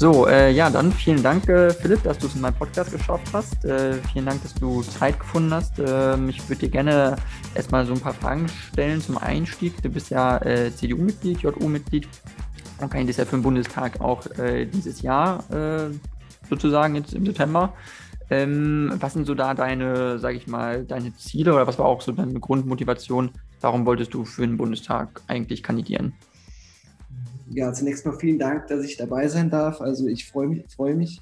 So, äh, ja, dann vielen Dank, äh, Philipp, dass du es in meinem Podcast geschafft hast. Äh, vielen Dank, dass du Zeit gefunden hast. Ähm, ich würde dir gerne erstmal so ein paar Fragen stellen zum Einstieg. Du bist ja äh, CDU-Mitglied, JU-Mitglied und kandidierst ja für den Bundestag auch äh, dieses Jahr äh, sozusagen jetzt im September. Ähm, was sind so da deine, sage ich mal, deine Ziele oder was war auch so deine Grundmotivation? Warum wolltest du für den Bundestag eigentlich kandidieren? Ja, zunächst mal vielen Dank, dass ich dabei sein darf. Also ich freue mich, freue mich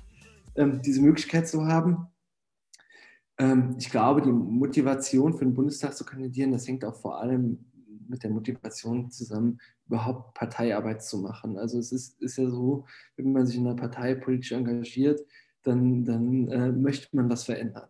ähm, diese Möglichkeit zu haben. Ähm, ich glaube, die Motivation für den Bundestag zu kandidieren, das hängt auch vor allem mit der Motivation zusammen, überhaupt Parteiarbeit zu machen. Also es ist, ist ja so, wenn man sich in einer Partei politisch engagiert, dann, dann äh, möchte man was verändern.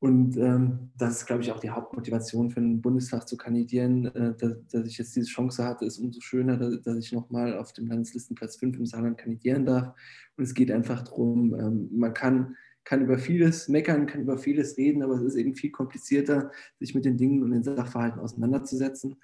Und ähm, das ist, glaube ich, auch die Hauptmotivation für den Bundestag zu kandidieren. Äh, dass, dass, ich jetzt diese Chance hatte, ist umso schöner, dass, dass ich nochmal auf dem Landeslistenplatz 5 im Saarland kandidieren darf. Und es geht einfach darum, ähm, man kann, kann über vieles meckern, kann über vieles reden, aber es ist eben viel komplizierter, sich mit den Dingen und den Sachverhalten auseinanderzusetzen.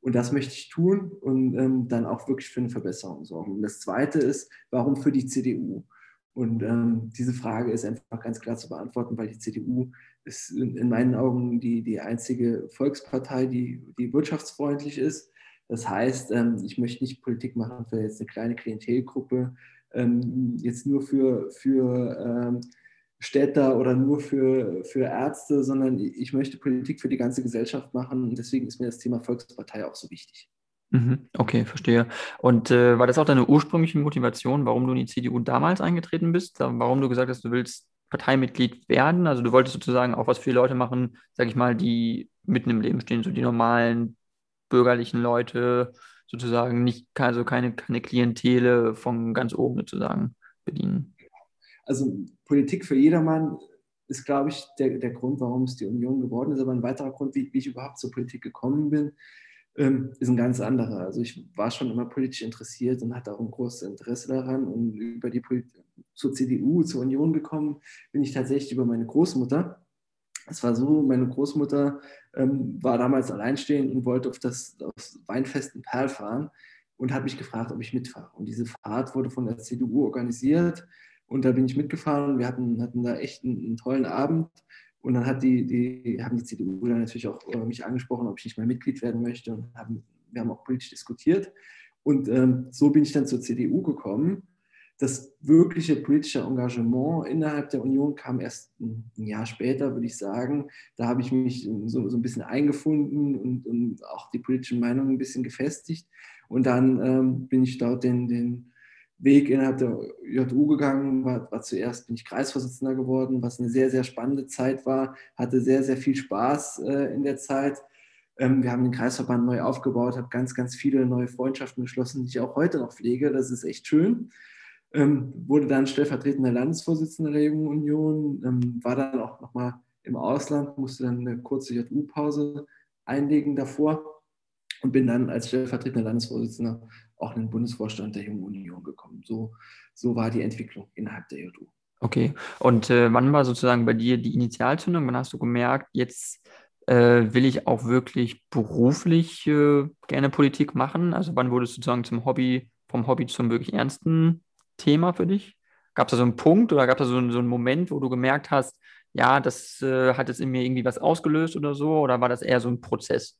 Und das möchte ich tun und ähm, dann auch wirklich für eine Verbesserung sorgen. Und das Zweite ist, warum für die CDU? Und ähm, diese Frage ist einfach ganz klar zu beantworten, weil die CDU ist in, in meinen Augen die, die einzige Volkspartei, die, die wirtschaftsfreundlich ist. Das heißt, ähm, ich möchte nicht Politik machen für jetzt eine kleine Klientelgruppe, ähm, jetzt nur für, für ähm, Städter oder nur für, für Ärzte, sondern ich möchte Politik für die ganze Gesellschaft machen. Und deswegen ist mir das Thema Volkspartei auch so wichtig. Mhm, okay, verstehe. Und äh, war das auch deine ursprüngliche Motivation, warum du in die CDU damals eingetreten bist? Warum du gesagt hast, du willst Parteimitglied werden? Also du wolltest sozusagen auch was für Leute machen, sag ich mal, die mitten im Leben stehen, so die normalen bürgerlichen Leute, sozusagen nicht, also keine, keine Klientele von ganz oben sozusagen bedienen. Also Politik für jedermann ist, glaube ich, der, der Grund, warum es die Union geworden ist. Aber ein weiterer Grund, wie, wie ich überhaupt zur Politik gekommen bin, ähm, ist ein ganz anderer. Also ich war schon immer politisch interessiert und hatte auch ein großes Interesse daran. Und über die Politik zur CDU, zur Union gekommen bin ich tatsächlich über meine Großmutter. Es war so, meine Großmutter ähm, war damals alleinstehend und wollte auf das, aufs Weinfest in Perl fahren und hat mich gefragt, ob ich mitfahre. Und diese Fahrt wurde von der CDU organisiert und da bin ich mitgefahren. Wir hatten, hatten da echt einen, einen tollen Abend und dann hat die, die, haben die CDU dann natürlich auch äh, mich angesprochen, ob ich nicht mehr Mitglied werden möchte. Und haben, wir haben auch politisch diskutiert. Und ähm, so bin ich dann zur CDU gekommen. Das wirkliche politische Engagement innerhalb der Union kam erst ein Jahr später, würde ich sagen. Da habe ich mich so, so ein bisschen eingefunden und, und, auch die politische Meinung ein bisschen gefestigt. Und dann ähm, bin ich dort den, den Weg innerhalb der JU gegangen, war, war, zuerst bin ich Kreisvorsitzender geworden, was eine sehr, sehr spannende Zeit war, hatte sehr, sehr viel Spaß äh, in der Zeit. Ähm, wir haben den Kreisverband neu aufgebaut, habe ganz, ganz viele neue Freundschaften geschlossen, die ich auch heute noch pflege. Das ist echt schön. Ähm, wurde dann stellvertretender Landesvorsitzender der Jungen Union, ähm, war dann auch nochmal im Ausland, musste dann eine kurze JU-Pause einlegen davor und bin dann als stellvertretender Landesvorsitzender auch in den Bundesvorstand der Jungen Union gekommen. So, so war die Entwicklung innerhalb der JU. Okay, und äh, wann war sozusagen bei dir die Initialzündung? Wann hast du gemerkt, jetzt äh, will ich auch wirklich beruflich äh, gerne Politik machen? Also wann wurde es sozusagen zum Hobby, vom Hobby zum wirklich ernsten Thema für dich? Gab es da so einen Punkt oder gab es da so, so, einen Moment, wo du gemerkt hast, ja, das äh, hat jetzt in mir irgendwie was ausgelöst oder so? Oder war das eher so ein Prozess?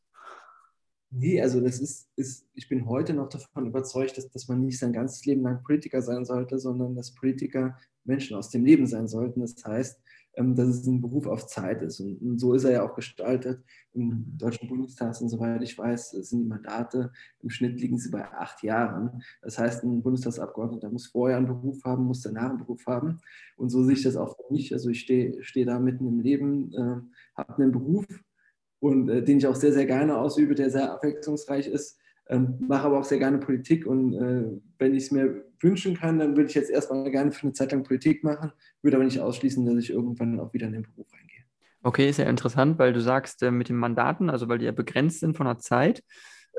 Nee, also das ist, ist, ich bin heute noch davon überzeugt, dass, dass man nicht sein ganzes Leben lang Politiker sein sollte, sondern dass Politiker Menschen aus dem Leben sein sollten. Das heißt, ähm, dass es ein Beruf auf Zeit ist. Und, so ist er ja auch gestaltet. Im Deutschen Bundestag, und soweit ich weiß, sind die Mandate, im Schnitt liegen sie bei acht Jahren. Das heißt, ein Bundestagsabgeordneter muss vorher einen Beruf haben, muss danach einen Beruf haben. Und so sehe ich das auch für mich. Also ich stehe, stehe da mitten im Leben, äh, habe einen Beruf, und äh, den ich auch sehr, sehr gerne ausübe, der sehr abwechslungsreich ist. Ähm, mache aber auch sehr gerne Politik und äh, wenn ich es mir wünschen kann, dann würde ich jetzt erstmal gerne für eine Zeit lang Politik machen, würde aber nicht ausschließen, dass ich irgendwann auch wieder in den Beruf reingehe. Okay, ist ja interessant, weil du sagst, äh, mit den Mandaten, also weil die ja begrenzt sind von der Zeit,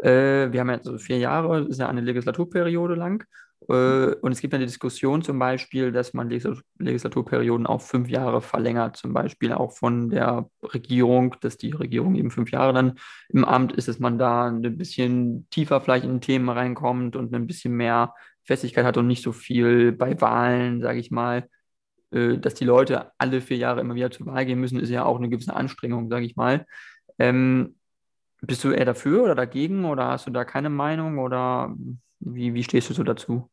äh, wir haben ja so vier Jahre, ist ja eine Legislaturperiode lang und es gibt eine Diskussion zum Beispiel, dass man Legislaturperioden auf fünf Jahre verlängert, zum Beispiel auch von der Regierung, dass die Regierung eben fünf Jahre dann im Amt ist, dass man da ein bisschen tiefer vielleicht in Themen reinkommt und ein bisschen mehr Festigkeit hat und nicht so viel bei Wahlen, sage ich mal, äh, dass die Leute alle vier Jahre immer wieder zur Wahl gehen müssen, ist ja auch eine gewisse Anstrengung, sage ich mal. Ähm, bist du eher dafür oder dagegen oder hast du da keine Meinung oder wie, wie stehst du so dazu?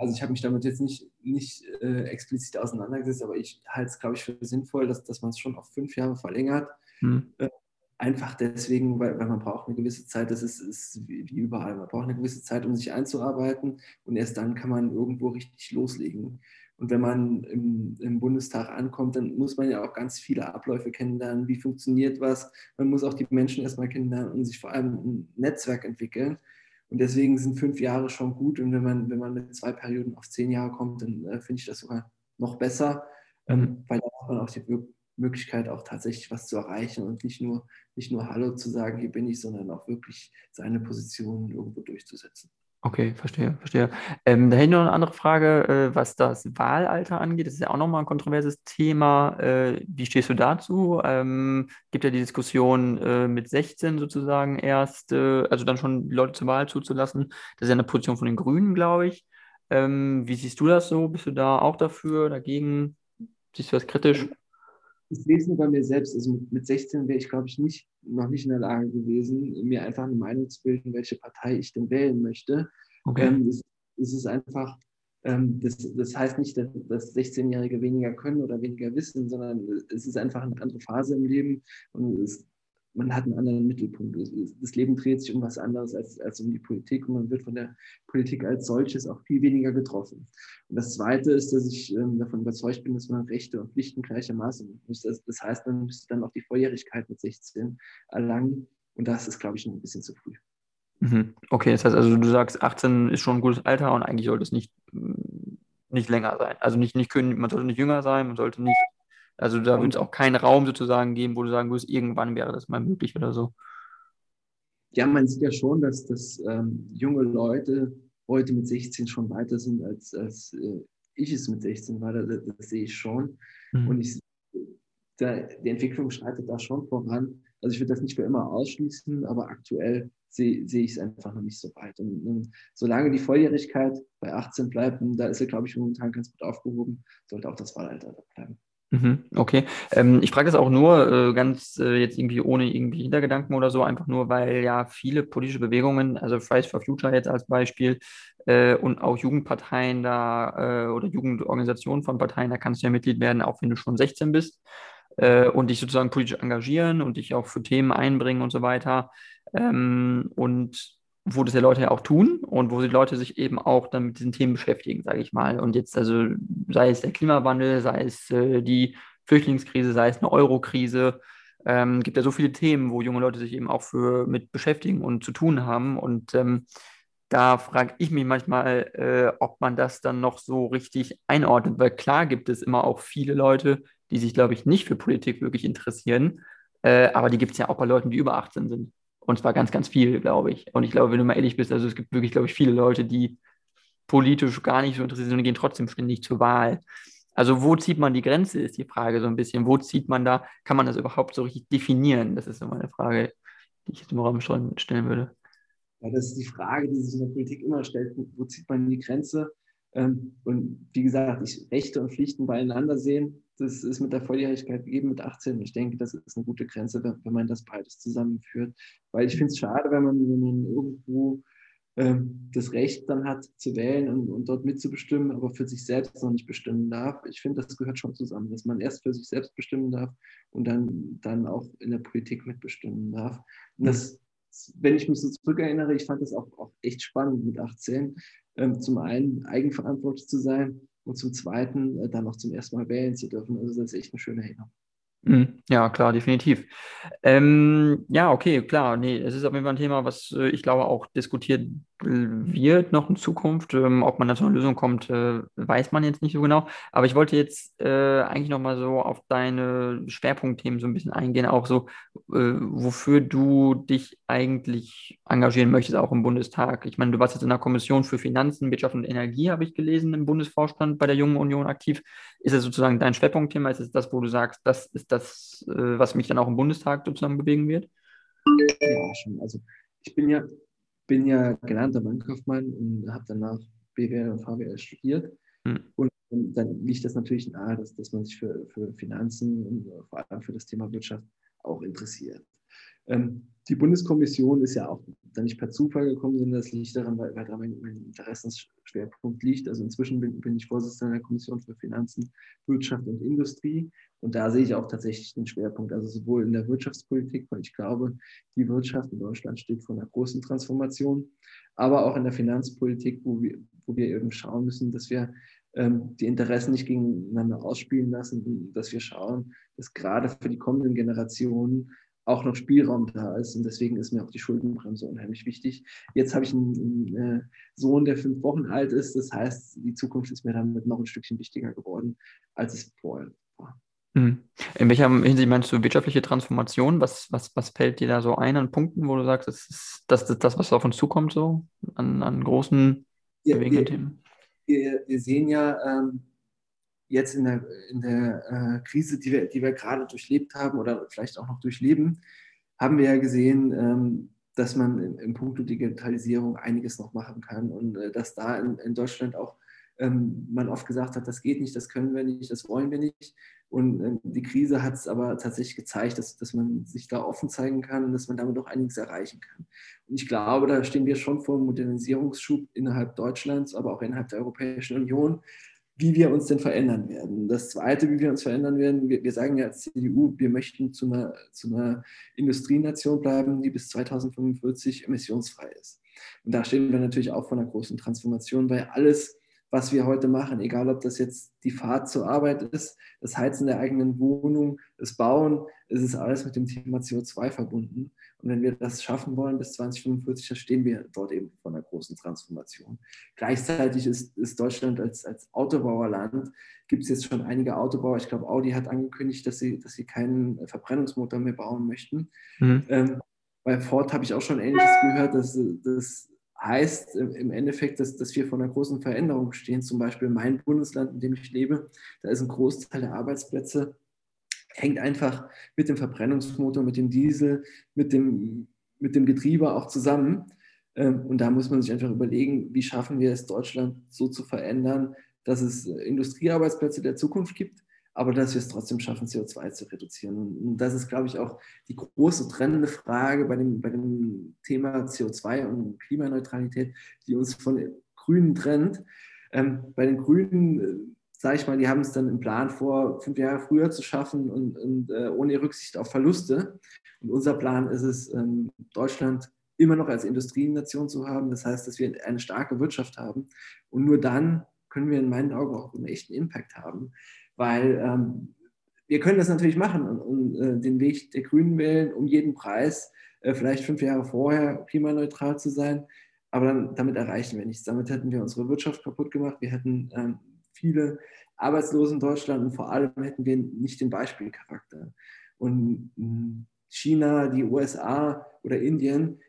Also ich habe mich damit jetzt nicht, nicht äh, explizit auseinandergesetzt, aber ich halte es, glaube ich, für sinnvoll, dass, dass man es schon auf fünf Jahre verlängert. Hm. Äh, einfach deswegen, weil, weil man braucht eine gewisse Zeit, das ist, ist wie, wie überall, man braucht eine gewisse Zeit, um sich einzuarbeiten und erst dann kann man irgendwo richtig loslegen. Und wenn man im, im, Bundestag ankommt, dann muss man ja auch ganz viele Abläufe kennenlernen. Wie funktioniert was? Man muss auch die Menschen erstmal kennenlernen und sich vor allem ein Netzwerk entwickeln. Und deswegen sind fünf Jahre schon gut. Und wenn man, wenn man mit zwei Perioden auf zehn Jahre kommt, dann äh, finde ich das sogar noch besser, ähm, mhm. weil da hat man auch die Möglichkeit, auch tatsächlich was zu erreichen und nicht nur, nicht nur Hallo zu sagen, hier bin ich, sondern auch wirklich seine Position irgendwo durchzusetzen. Okay, verstehe, verstehe. Ähm, da hätte ich noch eine andere Frage, äh, was das Wahlalter angeht. Das ist ja auch nochmal ein kontroverses Thema. Äh, wie stehst du dazu? Ähm, gibt ja die Diskussion äh, mit 16 sozusagen erst, also dann schon Leute zur Wahl zuzulassen. Das ist ja eine Position von den Grünen, glaube ich. Ähm, wie siehst du das so? Bist du da auch dafür, dagegen? Siehst du das kritisch? Es nur bei mir selbst. Also mit 16 wäre ich, glaube ich, nicht noch nicht in der Lage gewesen, mir einfach eine Meinung zu bilden, welche Partei ich denn wählen möchte. Okay. Ähm, es, es, ist einfach, ähm, das, das, heißt nicht, dass, dass 16-Jährige weniger können oder weniger wissen, sondern es ist einfach eine andere Phase im Leben und es, man hat einen anderen Mittelpunkt. Das Leben dreht sich um was anderes als, als um die Politik und man wird von der Politik als solches auch viel weniger getroffen. Und das Zweite ist, dass ich ähm, davon überzeugt bin, dass man Rechte und Pflichten gleichermaßen muss. Das, das heißt, man müsste dann auch die Volljährigkeit mit 16 erlangen und das ist, glaube ich, noch ein bisschen zu früh. Mhm. Okay, das heißt also, du sagst, 18 ist schon ein gutes Alter und eigentlich sollte es nicht, nicht länger sein. Also nicht, nicht man sollte nicht jünger sein, man sollte nicht also da wird es auch keinen Raum sozusagen geben, wo du sagen würdest, irgendwann wäre das mal möglich oder so. Ja, man sieht ja schon, dass, dass ähm, junge Leute heute mit 16 schon weiter sind, als, als äh, ich es mit 16 war. Das, das sehe ich schon. Mhm. Und ich, da, die Entwicklung schreitet da schon voran. Also ich würde das nicht für immer ausschließen, aber aktuell sehe, sehe ich es einfach noch nicht so weit. Und, und, solange die Volljährigkeit bei 18 bleibt, da ist er, glaube ich, momentan ganz gut aufgehoben, sollte auch das Wahlalter bleiben. Mhm, okay. Ähm, ich frage das auch nur äh, ganz äh, jetzt irgendwie ohne irgendwie Hintergedanken oder so, einfach nur, weil ja viele politische Bewegungen, also Fridays for Future jetzt als Beispiel äh, und auch Jugendparteien da äh, oder Jugendorganisationen von Parteien, da kannst du ja Mitglied werden, auch wenn du schon 16 bist äh, und dich sozusagen politisch engagieren und dich auch für Themen einbringen und so weiter. Ähm, und wo das ja Leute ja auch tun und wo die Leute sich eben auch dann mit diesen Themen beschäftigen, sage ich mal. Und jetzt, also sei es der Klimawandel, sei es äh, die Flüchtlingskrise, sei es eine Eurokrise, ähm, gibt ja so viele Themen, wo junge Leute sich eben auch für mit beschäftigen und zu tun haben. Und ähm, da frage ich mich manchmal, äh, ob man das dann noch so richtig einordnet, weil klar gibt es immer auch viele Leute, die sich, glaube ich, nicht für Politik wirklich interessieren, äh, aber die gibt es ja auch bei Leuten, die über 18 sind. Und zwar ganz, ganz viel, glaube ich. Und ich glaube, wenn du mal ehrlich bist, also es gibt wirklich, glaube ich, viele Leute, die politisch gar nicht so interessiert sind und gehen trotzdem ständig zur Wahl. Also wo zieht man die Grenze, ist die Frage so ein bisschen. Wo zieht man da, kann man das überhaupt so richtig definieren? Das ist so meine Frage, die ich jetzt im Raum schon stellen würde. Ja, das ist die Frage, die sich in der Politik immer stellt. Wo zieht man die Grenze? Ähm, und wie gesagt, ich Rechte und Pflichten beieinander sehen, das ist mit der Volljährigkeit gegeben mit 18. Ich denke, das ist eine gute Grenze, wenn man das beides zusammenführt. Weil ich finde es schade, wenn man, wenn man irgendwo ähm, das Recht dann hat zu wählen und, und, dort mitzubestimmen, aber für sich selbst noch nicht bestimmen darf. Ich finde, das gehört schon zusammen, dass man erst für sich selbst bestimmen darf und dann, dann auch in der Politik mitbestimmen darf. Und das, wenn ich mich so zurückerinnere, ich fand das auch, auch echt spannend mit 18, ähm, zum einen eigenverantwortlich zu sein und zum Zweiten äh, dann noch zum ersten Mal wählen zu dürfen. Also das ist echt eine schöne Erinnerung. Mhm. Ja, klar, definitiv. Ähm, ja, okay, klar. Nee, es ist auf jeden Fall ein Thema, was äh, ich glaube auch diskutiert wird noch in Zukunft. Ähm, ob man da zu einer Lösung kommt, äh, weiß man jetzt nicht so genau. Aber ich wollte jetzt äh, eigentlich nochmal so auf deine Schwerpunktthemen so ein bisschen eingehen, auch so, äh, wofür du dich eigentlich engagieren möchtest, auch im Bundestag. Ich meine, du warst jetzt in der Kommission für Finanzen, Wirtschaft und Energie, habe ich gelesen, im Bundesvorstand bei der Jungen Union aktiv. Ist das sozusagen dein Schwerpunktthema? Ist es das, wo du sagst, das ist das, äh, was mich dann auch im Bundestag sozusagen bewegen wird? Ja, schon. Also ich bin ja bin ja gelernter Bankkaufmann und habe danach BWL und VWL studiert. Mhm. Und, und, dann liegt das natürlich nahe, dass, dass man sich für, für Finanzen und vor allem für das Thema Wirtschaft auch interessiert. Ähm, die Bundeskommission ist ja auch da nicht per Zufall gekommen, sondern das liegt daran, weil, weil da mein, mein Interessensschwerpunkt liegt. Also inzwischen bin, bin, ich Vorsitzender der Kommission für Finanzen, Wirtschaft und Industrie. Und da sehe ich auch tatsächlich den Schwerpunkt, also sowohl in der Wirtschaftspolitik, weil ich glaube, die Wirtschaft in Deutschland steht vor einer großen Transformation, aber auch in der Finanzpolitik, wo wir, wo wir eben schauen müssen, dass wir ähm, die Interessen nicht gegeneinander ausspielen lassen, dass wir schauen, dass gerade für die kommenden Generationen auch noch Spielraum da ist. Und deswegen ist mir auch die Schuldenbremse unheimlich wichtig. Jetzt habe ich einen, einen äh, Sohn, der fünf Wochen alt ist. Das heißt, die Zukunft ist mir damit noch ein Stückchen wichtiger geworden, als es vorher war. Hm. In welcher Hinsicht meinst du wirtschaftliche Transformation? Was, was, was fällt dir da so ein an Punkten, wo du sagst, das ist das, das, das was auf uns zukommt, so an, an großen ja, bewegenden Themen? Wir, wir, sehen ja, ähm, jetzt in der, in der äh, Krise, die wir, die wir gerade durchlebt haben oder vielleicht auch noch durchleben, haben wir ja gesehen, ähm, dass man in, in puncto Digitalisierung einiges noch machen kann und äh, dass da in, in Deutschland auch ähm, man oft gesagt hat, das geht nicht, das können wir nicht, das wollen wir nicht. Und äh, die Krise hat es aber tatsächlich gezeigt, dass, dass man sich da offen zeigen kann und dass man damit auch einiges erreichen kann. Und ich glaube, da stehen wir schon vor einem Modernisierungsschub innerhalb Deutschlands, aber auch innerhalb der Europäischen Union, wie wir uns denn verändern werden. Das Zweite, wie wir uns verändern werden, wir, wir sagen ja als CDU, wir möchten zu einer, zu einer Industrienation bleiben, die bis 2045 emissionsfrei ist. Und da stehen wir natürlich auch vor einer großen Transformation, weil alles, was wir heute machen, egal ob das jetzt die Fahrt zur Arbeit ist, das Heizen der eigenen Wohnung, das Bauen, es ist alles mit dem Thema CO2 verbunden. Und wenn wir das schaffen wollen bis 2045, dann stehen wir dort eben vor einer großen Transformation. Gleichzeitig ist, ist Deutschland als, als Autobauerland, gibt es jetzt schon einige Autobauer, ich glaube Audi hat angekündigt, dass sie, dass sie keinen Verbrennungsmotor mehr bauen möchten. Mhm. Ähm, bei Ford habe ich auch schon Ähnliches gehört, dass das heißt im Endeffekt, dass, dass wir vor einer großen Veränderung stehen. Zum Beispiel mein Bundesland, in dem ich lebe, da ist ein Großteil der Arbeitsplätze, hängt einfach mit dem Verbrennungsmotor, mit dem Diesel, mit dem, mit dem Getriebe auch zusammen. Ähm, und da muss man sich einfach überlegen, wie schaffen wir es, Deutschland so zu verändern, dass es Industriearbeitsplätze der Zukunft gibt, aber dass wir es trotzdem schaffen, CO2 zu reduzieren. Und das ist, glaube ich, auch die große trennende Frage bei dem, bei dem Thema CO2 und Klimaneutralität, die uns von Grünen trennt. Ähm, bei den Grünen, äh, sage ich mal, die haben es dann im Plan vor, fünf Jahre früher zu schaffen und, und äh, ohne Rücksicht auf Verluste. Und unser Plan ist es, ähm, Deutschland immer noch als Industrienation zu haben. Das heißt, dass wir eine starke Wirtschaft haben. Und nur dann können wir in meinen Augen auch einen echten Impact haben weil ähm, wir können das natürlich machen und, und äh, den Weg der Grünen wählen, um jeden Preis, äh, vielleicht fünf Jahre vorher klimaneutral zu sein, aber dann, damit erreichen wir nichts. Damit hätten wir unsere Wirtschaft kaputt gemacht, wir hätten ähm, viele Arbeitslose in Deutschland und vor allem hätten wir nicht den Beispielcharakter. Und hm, China, die USA oder Indien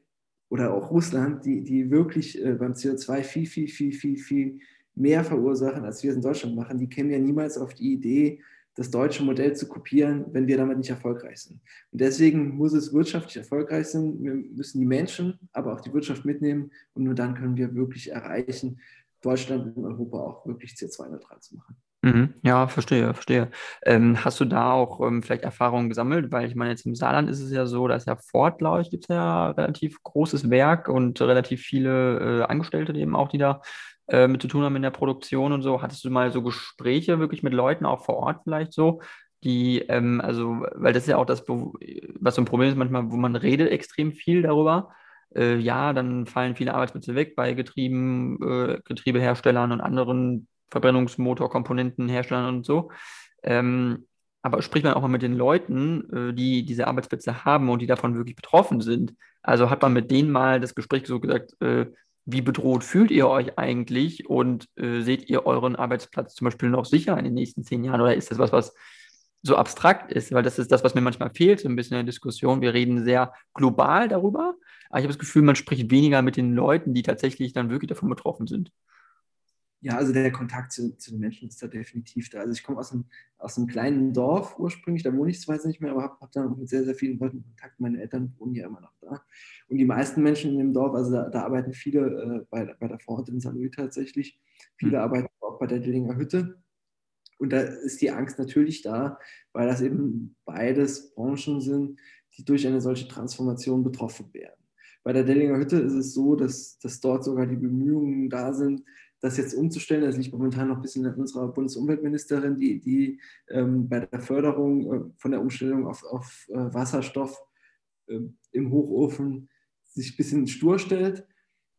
oder auch Russland, die, die wirklich äh, beim CO2 viel, viel, viel, viel, viel mehr verursachen, als wir es in Deutschland machen, die kämen ja niemals auf die Idee, das deutsche Modell zu kopieren, wenn wir damit nicht erfolgreich sind. Und deswegen muss es wirtschaftlich erfolgreich sein. Wir müssen die Menschen, aber auch die Wirtschaft mitnehmen und nur dann können wir wirklich erreichen, Deutschland und Europa auch wirklich CO2-neutral zu machen. Mhm. Ja, verstehe, verstehe. Ähm, hast du da auch ähm, vielleicht Erfahrungen gesammelt? Weil ich meine, jetzt im Saarland ist es ja so, dass ja Ford, glaube ich, gibt es ja relativ großes Werk und relativ viele äh, Angestellte eben auch, die da äh, mit zu tun haben in der Produktion und so. Hattest du mal so Gespräche wirklich mit Leuten auch vor Ort vielleicht so, die, ähm, also, weil das ist ja auch das, was so ein Problem ist manchmal, wo man redet extrem viel darüber. Äh, ja, dann fallen viele Arbeitsplätze weg bei Getrieben, äh, Getriebeherstellern und anderen Verbrennungsmotorkomponentenherstellern und so. Ähm, aber spricht man auch mal mit den Leuten, äh, die diese Arbeitsplätze haben und die davon wirklich betroffen sind. Also hat man mit denen mal das Gespräch so gesagt, äh, wie bedroht fühlt ihr euch eigentlich und äh, seht ihr euren Arbeitsplatz zum Beispiel noch sicher in den nächsten zehn Jahren oder ist das was, was so abstrakt ist? Weil das ist das, was mir manchmal fehlt, so ein bisschen in der Diskussion. Wir reden sehr global darüber, aber ich habe das Gefühl, man spricht weniger mit den Leuten, die tatsächlich dann wirklich davon betroffen sind. Ja, also der Kontakt zu, zu, den Menschen ist da definitiv da. Also ich komme aus einem, aus einem kleinen Dorf ursprünglich, da wohne ich zwar jetzt nicht mehr, aber habe hab dann auch mit sehr, sehr vielen Leuten Kontakt. Meine Eltern wohnen ja immer noch da. Und die meisten Menschen in dem Dorf, also da, da arbeiten viele äh, bei, bei der Ford in St. Louis tatsächlich, viele mhm. arbeiten auch bei der Dillinger Hütte. Und da ist die Angst natürlich da, weil das eben beides Branchen sind, die durch eine solche Transformation betroffen werden. Bei der Dellinger Hütte ist es so, dass, dass dort sogar die Bemühungen da sind, das jetzt umzustellen. Das liegt momentan noch ein bisschen an unserer Bundesumweltministerin, die, die ähm, bei der Förderung äh, von der Umstellung auf, auf äh, Wasserstoff äh, im Hochofen sich ein bisschen stur stellt.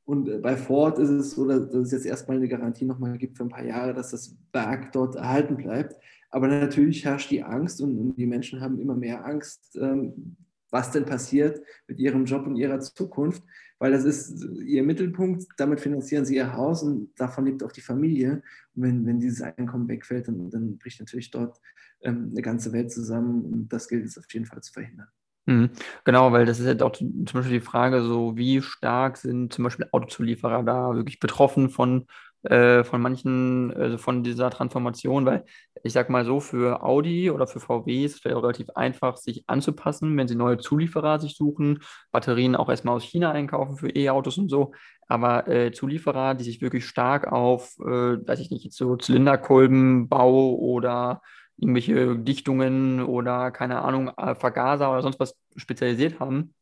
Und äh, bei Ford ist es so, dass es jetzt erstmal eine Garantie nochmal gibt für ein paar Jahre, dass das Werk dort erhalten bleibt. Aber natürlich herrscht die Angst und, die Menschen haben immer mehr Angst, ähm, was denn passiert mit ihrem Job und ihrer Zukunft, weil das ist ihr Mittelpunkt, damit finanzieren sie ihr Haus und davon lebt auch die Familie. Und wenn, wenn dieses Einkommen wegfällt, dann, dann bricht natürlich dort ähm, eine ganze Welt zusammen und das gilt es auf jeden Fall zu verhindern. Mhm. Genau, weil das ist halt auch zum Beispiel die Frage, so wie stark sind zum Beispiel Autozulieferer da wirklich betroffen von äh, von manchen, also von dieser Transformation, weil ich sag mal so, für Audi oder für VW ist es relativ einfach, sich anzupassen, wenn sie neue Zulieferer sich suchen, Batterien auch erstmal aus China einkaufen für E-Autos und so. Aber äh, Zulieferer, die sich wirklich stark auf, äh, weiß ich nicht, so Zylinderkolbenbau oder irgendwelche Dichtungen oder keine Ahnung, äh, Vergaser oder sonst was spezialisiert haben,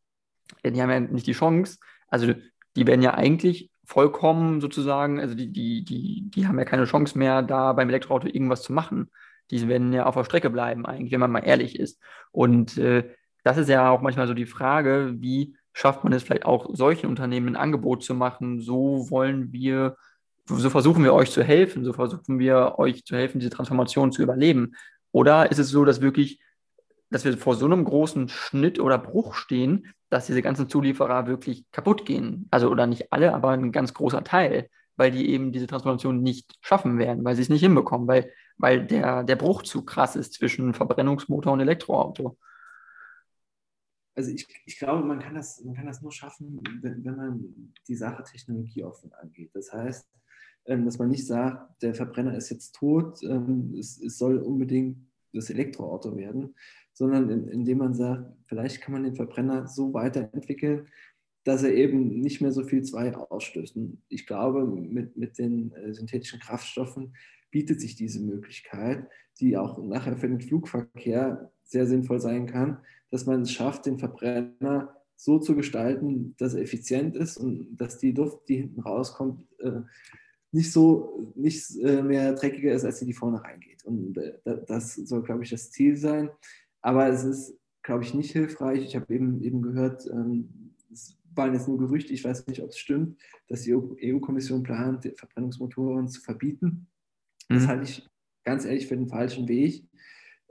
die haben ja nicht die Chance. Also die werden ja eigentlich vollkommen sozusagen, also die, die, die, die haben ja keine Chance mehr, da beim Elektroauto irgendwas zu machen. Die werden ja auf der Strecke bleiben, eigentlich, wenn man mal ehrlich ist. Und äh, das ist ja auch manchmal so die Frage, wie schafft man es vielleicht auch solchen Unternehmen ein Angebot zu machen, so wollen wir, so versuchen wir euch zu helfen, so versuchen wir euch zu helfen, diese Transformation zu überleben. Oder ist es so, dass wirklich dass wir vor so einem großen Schnitt oder Bruch stehen, dass diese ganzen Zulieferer wirklich kaputt gehen. Also oder nicht alle, aber ein ganz großer Teil, weil die eben diese Transformation nicht schaffen werden, weil sie es nicht hinbekommen, weil, weil der, der Bruch zu krass ist zwischen Verbrennungsmotor und Elektroauto. Also ich, ich glaube, man kann, das, man kann das nur schaffen, wenn, wenn man die Sache technologieoffen angeht. Das heißt, ähm, dass man nicht sagt, der Verbrenner ist jetzt tot, ähm, es, es soll unbedingt das Elektroauto werden, sondern in, indem man sagt, vielleicht kann man den Verbrenner so weiterentwickeln, dass er eben nicht mehr so viel CO2 ausstößt. Und ich glaube, mit, mit den äh, synthetischen Kraftstoffen bietet sich diese Möglichkeit, die auch nachher für den Flugverkehr sehr sinnvoll sein kann, dass man es schafft, den Verbrenner so zu gestalten, dass er effizient ist und dass die Luft, die hinten rauskommt, äh, nicht so nicht äh, mehr dreckiger ist, als die, die vorne reingeht. Und das soll, glaube ich, das Ziel sein. Aber es ist, glaube ich, nicht hilfreich. Ich habe eben, eben gehört, ähm, es waren jetzt nur Gerüchte, ich weiß nicht, ob es stimmt, dass die EU-Kommission plant, Verbrennungsmotoren zu verbieten. Mhm. Das halte ich ganz ehrlich für den falschen Weg,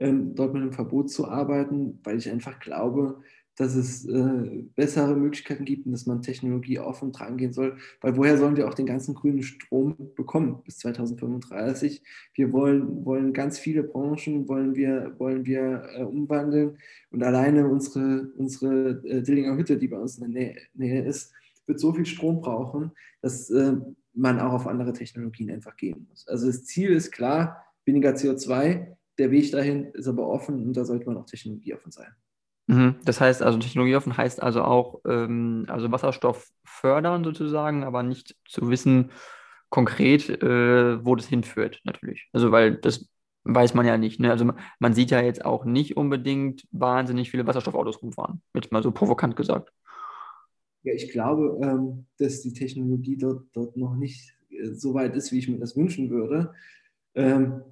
ähm, dort mit einem Verbot zu arbeiten, weil ich einfach glaube, dass es äh, bessere Möglichkeiten gibt und dass man Technologie offen dran gehen soll. Weil woher sollen wir auch den ganzen grünen Strom bekommen bis 2035? Wir wollen, wollen ganz viele Branchen, wollen wir, wollen wir äh, umwandeln. Und alleine unsere, unsere äh, Dillinger Hütte, die bei uns in der Nähe, Nähe ist, wird so viel Strom brauchen, dass äh, man auch auf andere Technologien einfach gehen muss. Also das Ziel ist klar, weniger CO2. Der Weg dahin ist aber offen und da sollte man auch technologieoffen sein. Mhm. Das heißt also, technologieoffen heißt also auch, ähm, also Wasserstoff fördern sozusagen, aber nicht zu wissen konkret, äh, wo das hinführt, natürlich. Also, weil das weiß man ja nicht. Ne? Also, man, man sieht ja jetzt auch nicht unbedingt wahnsinnig viele Wasserstoffautos rumfahren, jetzt mal so provokant gesagt. Ja, ich glaube, ähm, dass die Technologie dort, dort noch nicht äh, so weit ist, wie ich mir das wünschen würde. Ähm,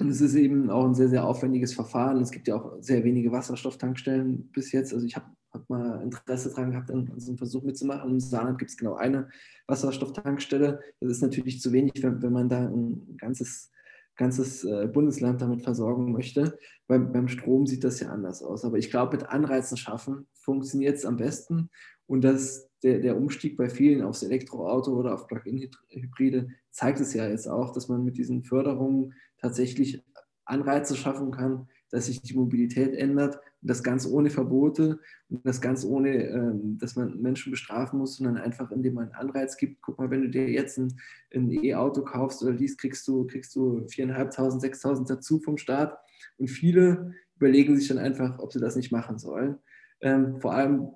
und es ist eben auch ein sehr, sehr aufwendiges Verfahren. Es gibt ja auch sehr wenige Wasserstofftankstellen bis jetzt. Also ich habe hab mal Interesse daran gehabt, an so einem Versuch mitzumachen. Im Saarland gibt es genau eine Wasserstofftankstelle. Das ist natürlich zu wenig, wenn, wenn man da ein ganzes, ganzes äh, Bundesland damit versorgen möchte. Beim, beim Strom sieht das ja anders aus. Aber ich glaube, mit Anreizen schaffen funktioniert es am besten. Und das, der, der Umstieg bei vielen aufs Elektroauto oder auf Plug-in-Hybride zeigt es ja jetzt auch, dass man mit diesen Förderungen tatsächlich Anreize schaffen kann, dass sich die Mobilität ändert und das ganz ohne Verbote und das ganz ohne, ähm, dass man Menschen bestrafen muss, sondern einfach, indem man einen Anreiz gibt. Guck mal, wenn du dir jetzt ein, ein E-Auto kaufst oder dies, kriegst du, kriegst du 4.500, 6.000 dazu vom Staat. Und viele überlegen sich dann einfach, ob sie das nicht machen sollen. Ähm, vor allem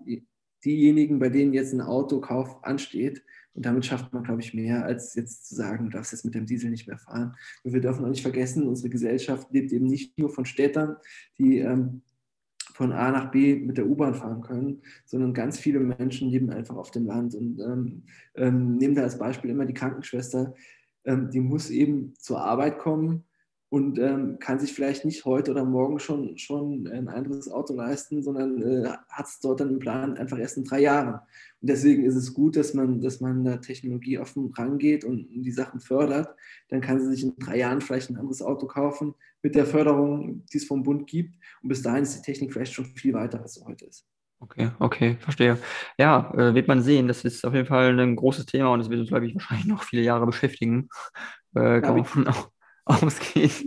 diejenigen, bei denen jetzt ein Autokauf ansteht. Und damit schafft man, glaube ich, mehr, als jetzt zu sagen, du darfst jetzt mit dem Diesel nicht mehr fahren. Und wir dürfen auch nicht vergessen, unsere Gesellschaft lebt eben nicht nur von Städtern, die ähm, von A nach B mit der U-Bahn fahren können, sondern ganz viele Menschen leben einfach auf dem Land. Und ähm, ähm, nehmen da als Beispiel immer die Krankenschwester, ähm, die muss eben zur Arbeit kommen und ähm, kann sich vielleicht nicht heute oder morgen schon, schon ein anderes Auto leisten, sondern äh, hat es dort dann im Plan einfach erst in drei Jahren. Und deswegen ist es gut, dass man, dass man da Technologie offen rangeht und die Sachen fördert. Dann kann sie sich in drei Jahren vielleicht ein anderes Auto kaufen mit der Förderung, die es vom Bund gibt. Und bis dahin ist die Technik vielleicht schon viel weiter, als sie heute ist. Okay, okay, verstehe. Ja, äh, wird man sehen. Das ist auf jeden Fall ein großes Thema und es wird uns, glaube ich, wahrscheinlich noch viele Jahre beschäftigen. Äh, kann man von, ausgeht.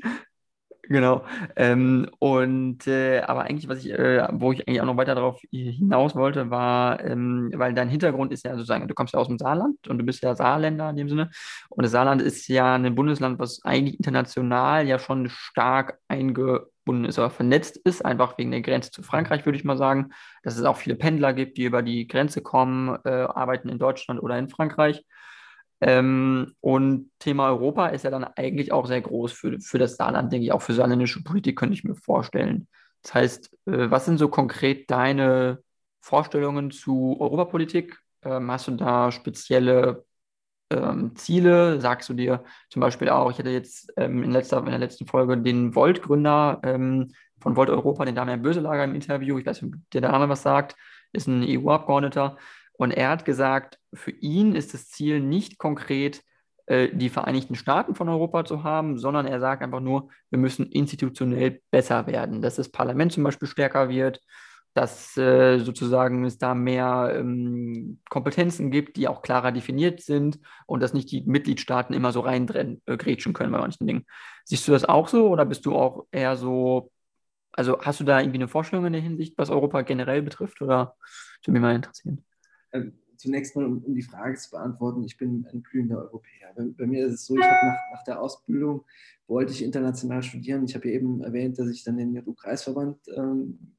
Genau. Ähm, und äh, aber eigentlich, was ich, äh, wo ich eigentlich auch noch weiter darauf hinaus wollte, war, ähm, weil dein Hintergrund ist ja sozusagen, du kommst ja aus dem Saarland und du bist ja Saarländer in dem Sinne. Und das Saarland ist ja ein Bundesland, was eigentlich international ja schon stark eingebunden ist oder vernetzt ist, einfach wegen der Grenze zu Frankreich, würde ich mal sagen. Dass es auch viele Pendler gibt, die über die Grenze kommen, äh, arbeiten in Deutschland oder in Frankreich. Ähm, und Thema Europa ist ja dann eigentlich auch sehr groß für, für das Saarland, denke ich, auch für saarländische Politik könnte ich mir vorstellen. Das heißt, äh, was sind so konkret deine Vorstellungen zu Europapolitik? Ähm, hast du da spezielle ähm, Ziele? Sagst du dir zum Beispiel auch, ich hatte jetzt ähm, in, letzter, in der letzten Folge den Volt-Gründer ähm, von Volt Europa, den Damian Böselager im Interview, ich weiß nicht, ob der Name was sagt, ist ein EU-Abgeordneter, und er hat gesagt, für ihn ist das Ziel nicht konkret, äh, die Vereinigten Staaten von Europa zu haben, sondern er sagt einfach nur, wir müssen institutionell besser werden, dass das Parlament zum Beispiel stärker wird, dass äh, sozusagen es da mehr ähm, Kompetenzen gibt, die auch klarer definiert sind und dass nicht die Mitgliedstaaten immer so reingrätschen äh, können bei manchen Dingen. Siehst du das auch so oder bist du auch eher so, also hast du da irgendwie eine Vorstellung in der Hinsicht, was Europa generell betrifft oder würde mich mal interessieren? Ähm, zunächst mal, um, um, die Frage zu beantworten, ich bin ein glühender Europäer. Bei, bei mir ist es so, ich habe nach, nach, der Ausbildung, wollte ich international studieren. Ich habe ja eben erwähnt, dass ich dann den JU-Kreisverband ähm,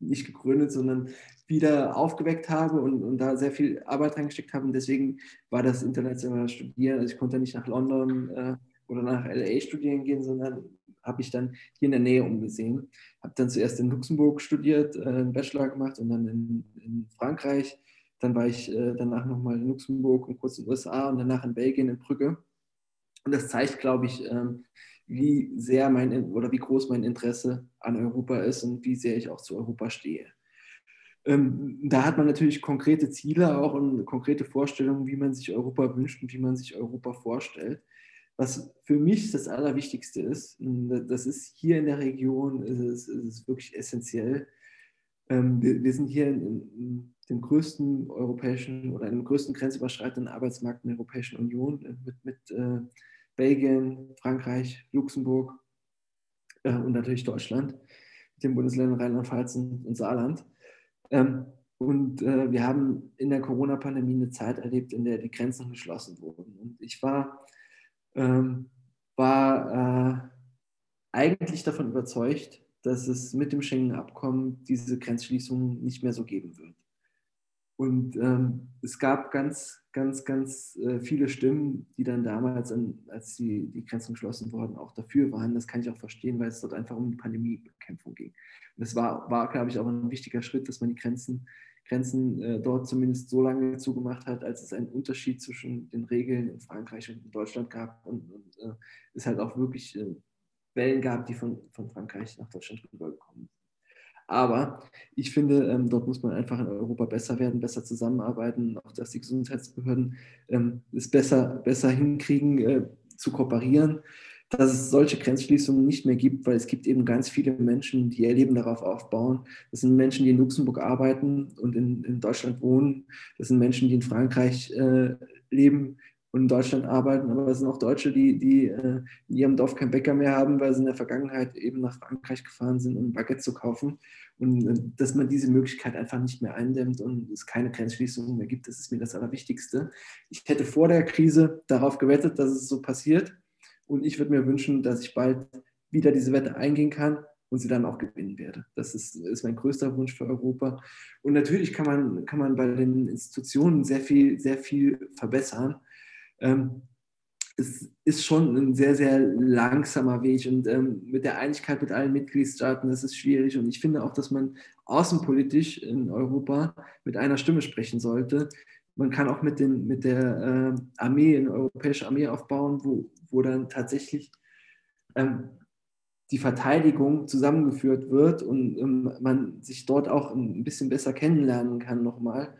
nicht gegründet, sondern wieder aufgeweckt habe und, und, da sehr viel Arbeit reingesteckt habe. Und deswegen war das internationale Studieren, also ich konnte nicht nach London äh, oder nach LA studieren gehen, sondern habe ich dann hier in der Nähe umgesehen. Habe dann zuerst in Luxemburg studiert, äh, einen Bachelor gemacht und dann in, in Frankreich. Dann war ich äh, danach nochmal in Luxemburg und kurz in den USA und danach in Belgien, in Brügge. Und das zeigt, glaube ich, ähm, wie sehr mein oder wie groß mein Interesse an Europa ist und wie sehr ich auch zu Europa stehe. Ähm, da hat man natürlich konkrete Ziele auch und konkrete Vorstellungen, wie man sich Europa wünscht und wie man sich Europa vorstellt. Was für mich das Allerwichtigste ist, das ist hier in der Region, ist es, ist wirklich essentiell. Ähm, wir, sind hier in, dem größten europäischen oder dem größten grenzüberschreitenden Arbeitsmarkt in der Europäischen Union äh, mit, mit äh, Belgien, Frankreich, Luxemburg äh, und natürlich Deutschland, mit den Bundesländern Rheinland-Pfalz und Saarland. Ähm, und äh, wir haben in der Corona-Pandemie eine Zeit erlebt, in der die Grenzen geschlossen wurden. Und ich war ähm, war äh, eigentlich davon überzeugt, dass es mit dem Schengen-Abkommen diese Grenzschließungen nicht mehr so geben wird. Und ähm, es gab ganz, ganz, ganz äh, viele Stimmen, die dann damals, an, als die, die Grenzen geschlossen wurden, auch dafür waren. Das kann ich auch verstehen, weil es dort einfach um die Pandemiebekämpfung ging. Und es war, war, glaube ich, auch ein wichtiger Schritt, dass man die Grenzen Grenzen äh, dort zumindest so lange zugemacht hat, als es einen Unterschied zwischen den Regeln in Frankreich und in Deutschland gab und, und äh, es halt auch wirklich äh, Wellen gab, die von, von Frankreich nach Deutschland rübergekommen sind. Aber ich finde, ähm, dort muss man einfach in Europa besser werden, besser zusammenarbeiten, auch dass die Gesundheitsbehörden ähm, es besser, besser hinkriegen, äh, zu kooperieren dass es solche Grenzschließungen nicht mehr gibt, weil es gibt eben ganz viele Menschen, die ihr Leben darauf aufbauen. Das sind Menschen, die in Luxemburg arbeiten und in, in Deutschland wohnen. Das sind Menschen, die in Frankreich äh, leben und in Deutschland arbeiten, aber es sind auch Deutsche, die, die äh, in ihrem Dorf keinen Bäcker mehr haben, weil sie in der Vergangenheit eben nach Frankreich gefahren sind, um ein Baguette zu kaufen. Und äh, dass man diese Möglichkeit einfach nicht mehr eindämmt und es keine Grenzschließungen mehr gibt, das ist mir das Allerwichtigste. Ich hätte vor der Krise darauf gewettet, dass es so passiert. Und ich würde mir wünschen, dass ich bald wieder diese Wette eingehen kann und sie dann auch gewinnen werde. Das ist, ist mein größter Wunsch für Europa. Und natürlich kann man, kann man bei den Institutionen sehr viel, sehr viel verbessern ähm, es ist schon ein sehr, sehr langsamer Weg und ähm, mit der Einigkeit mit allen Mitgliedstaaten ist es schwierig und ich finde auch, dass man außenpolitisch in Europa mit einer Stimme sprechen sollte. Man kann auch mit, den, mit der äh, Armee, eine europäische Armee aufbauen, wo, wo dann tatsächlich ähm, die Verteidigung zusammengeführt wird und ähm, man sich dort auch ein bisschen besser kennenlernen kann nochmal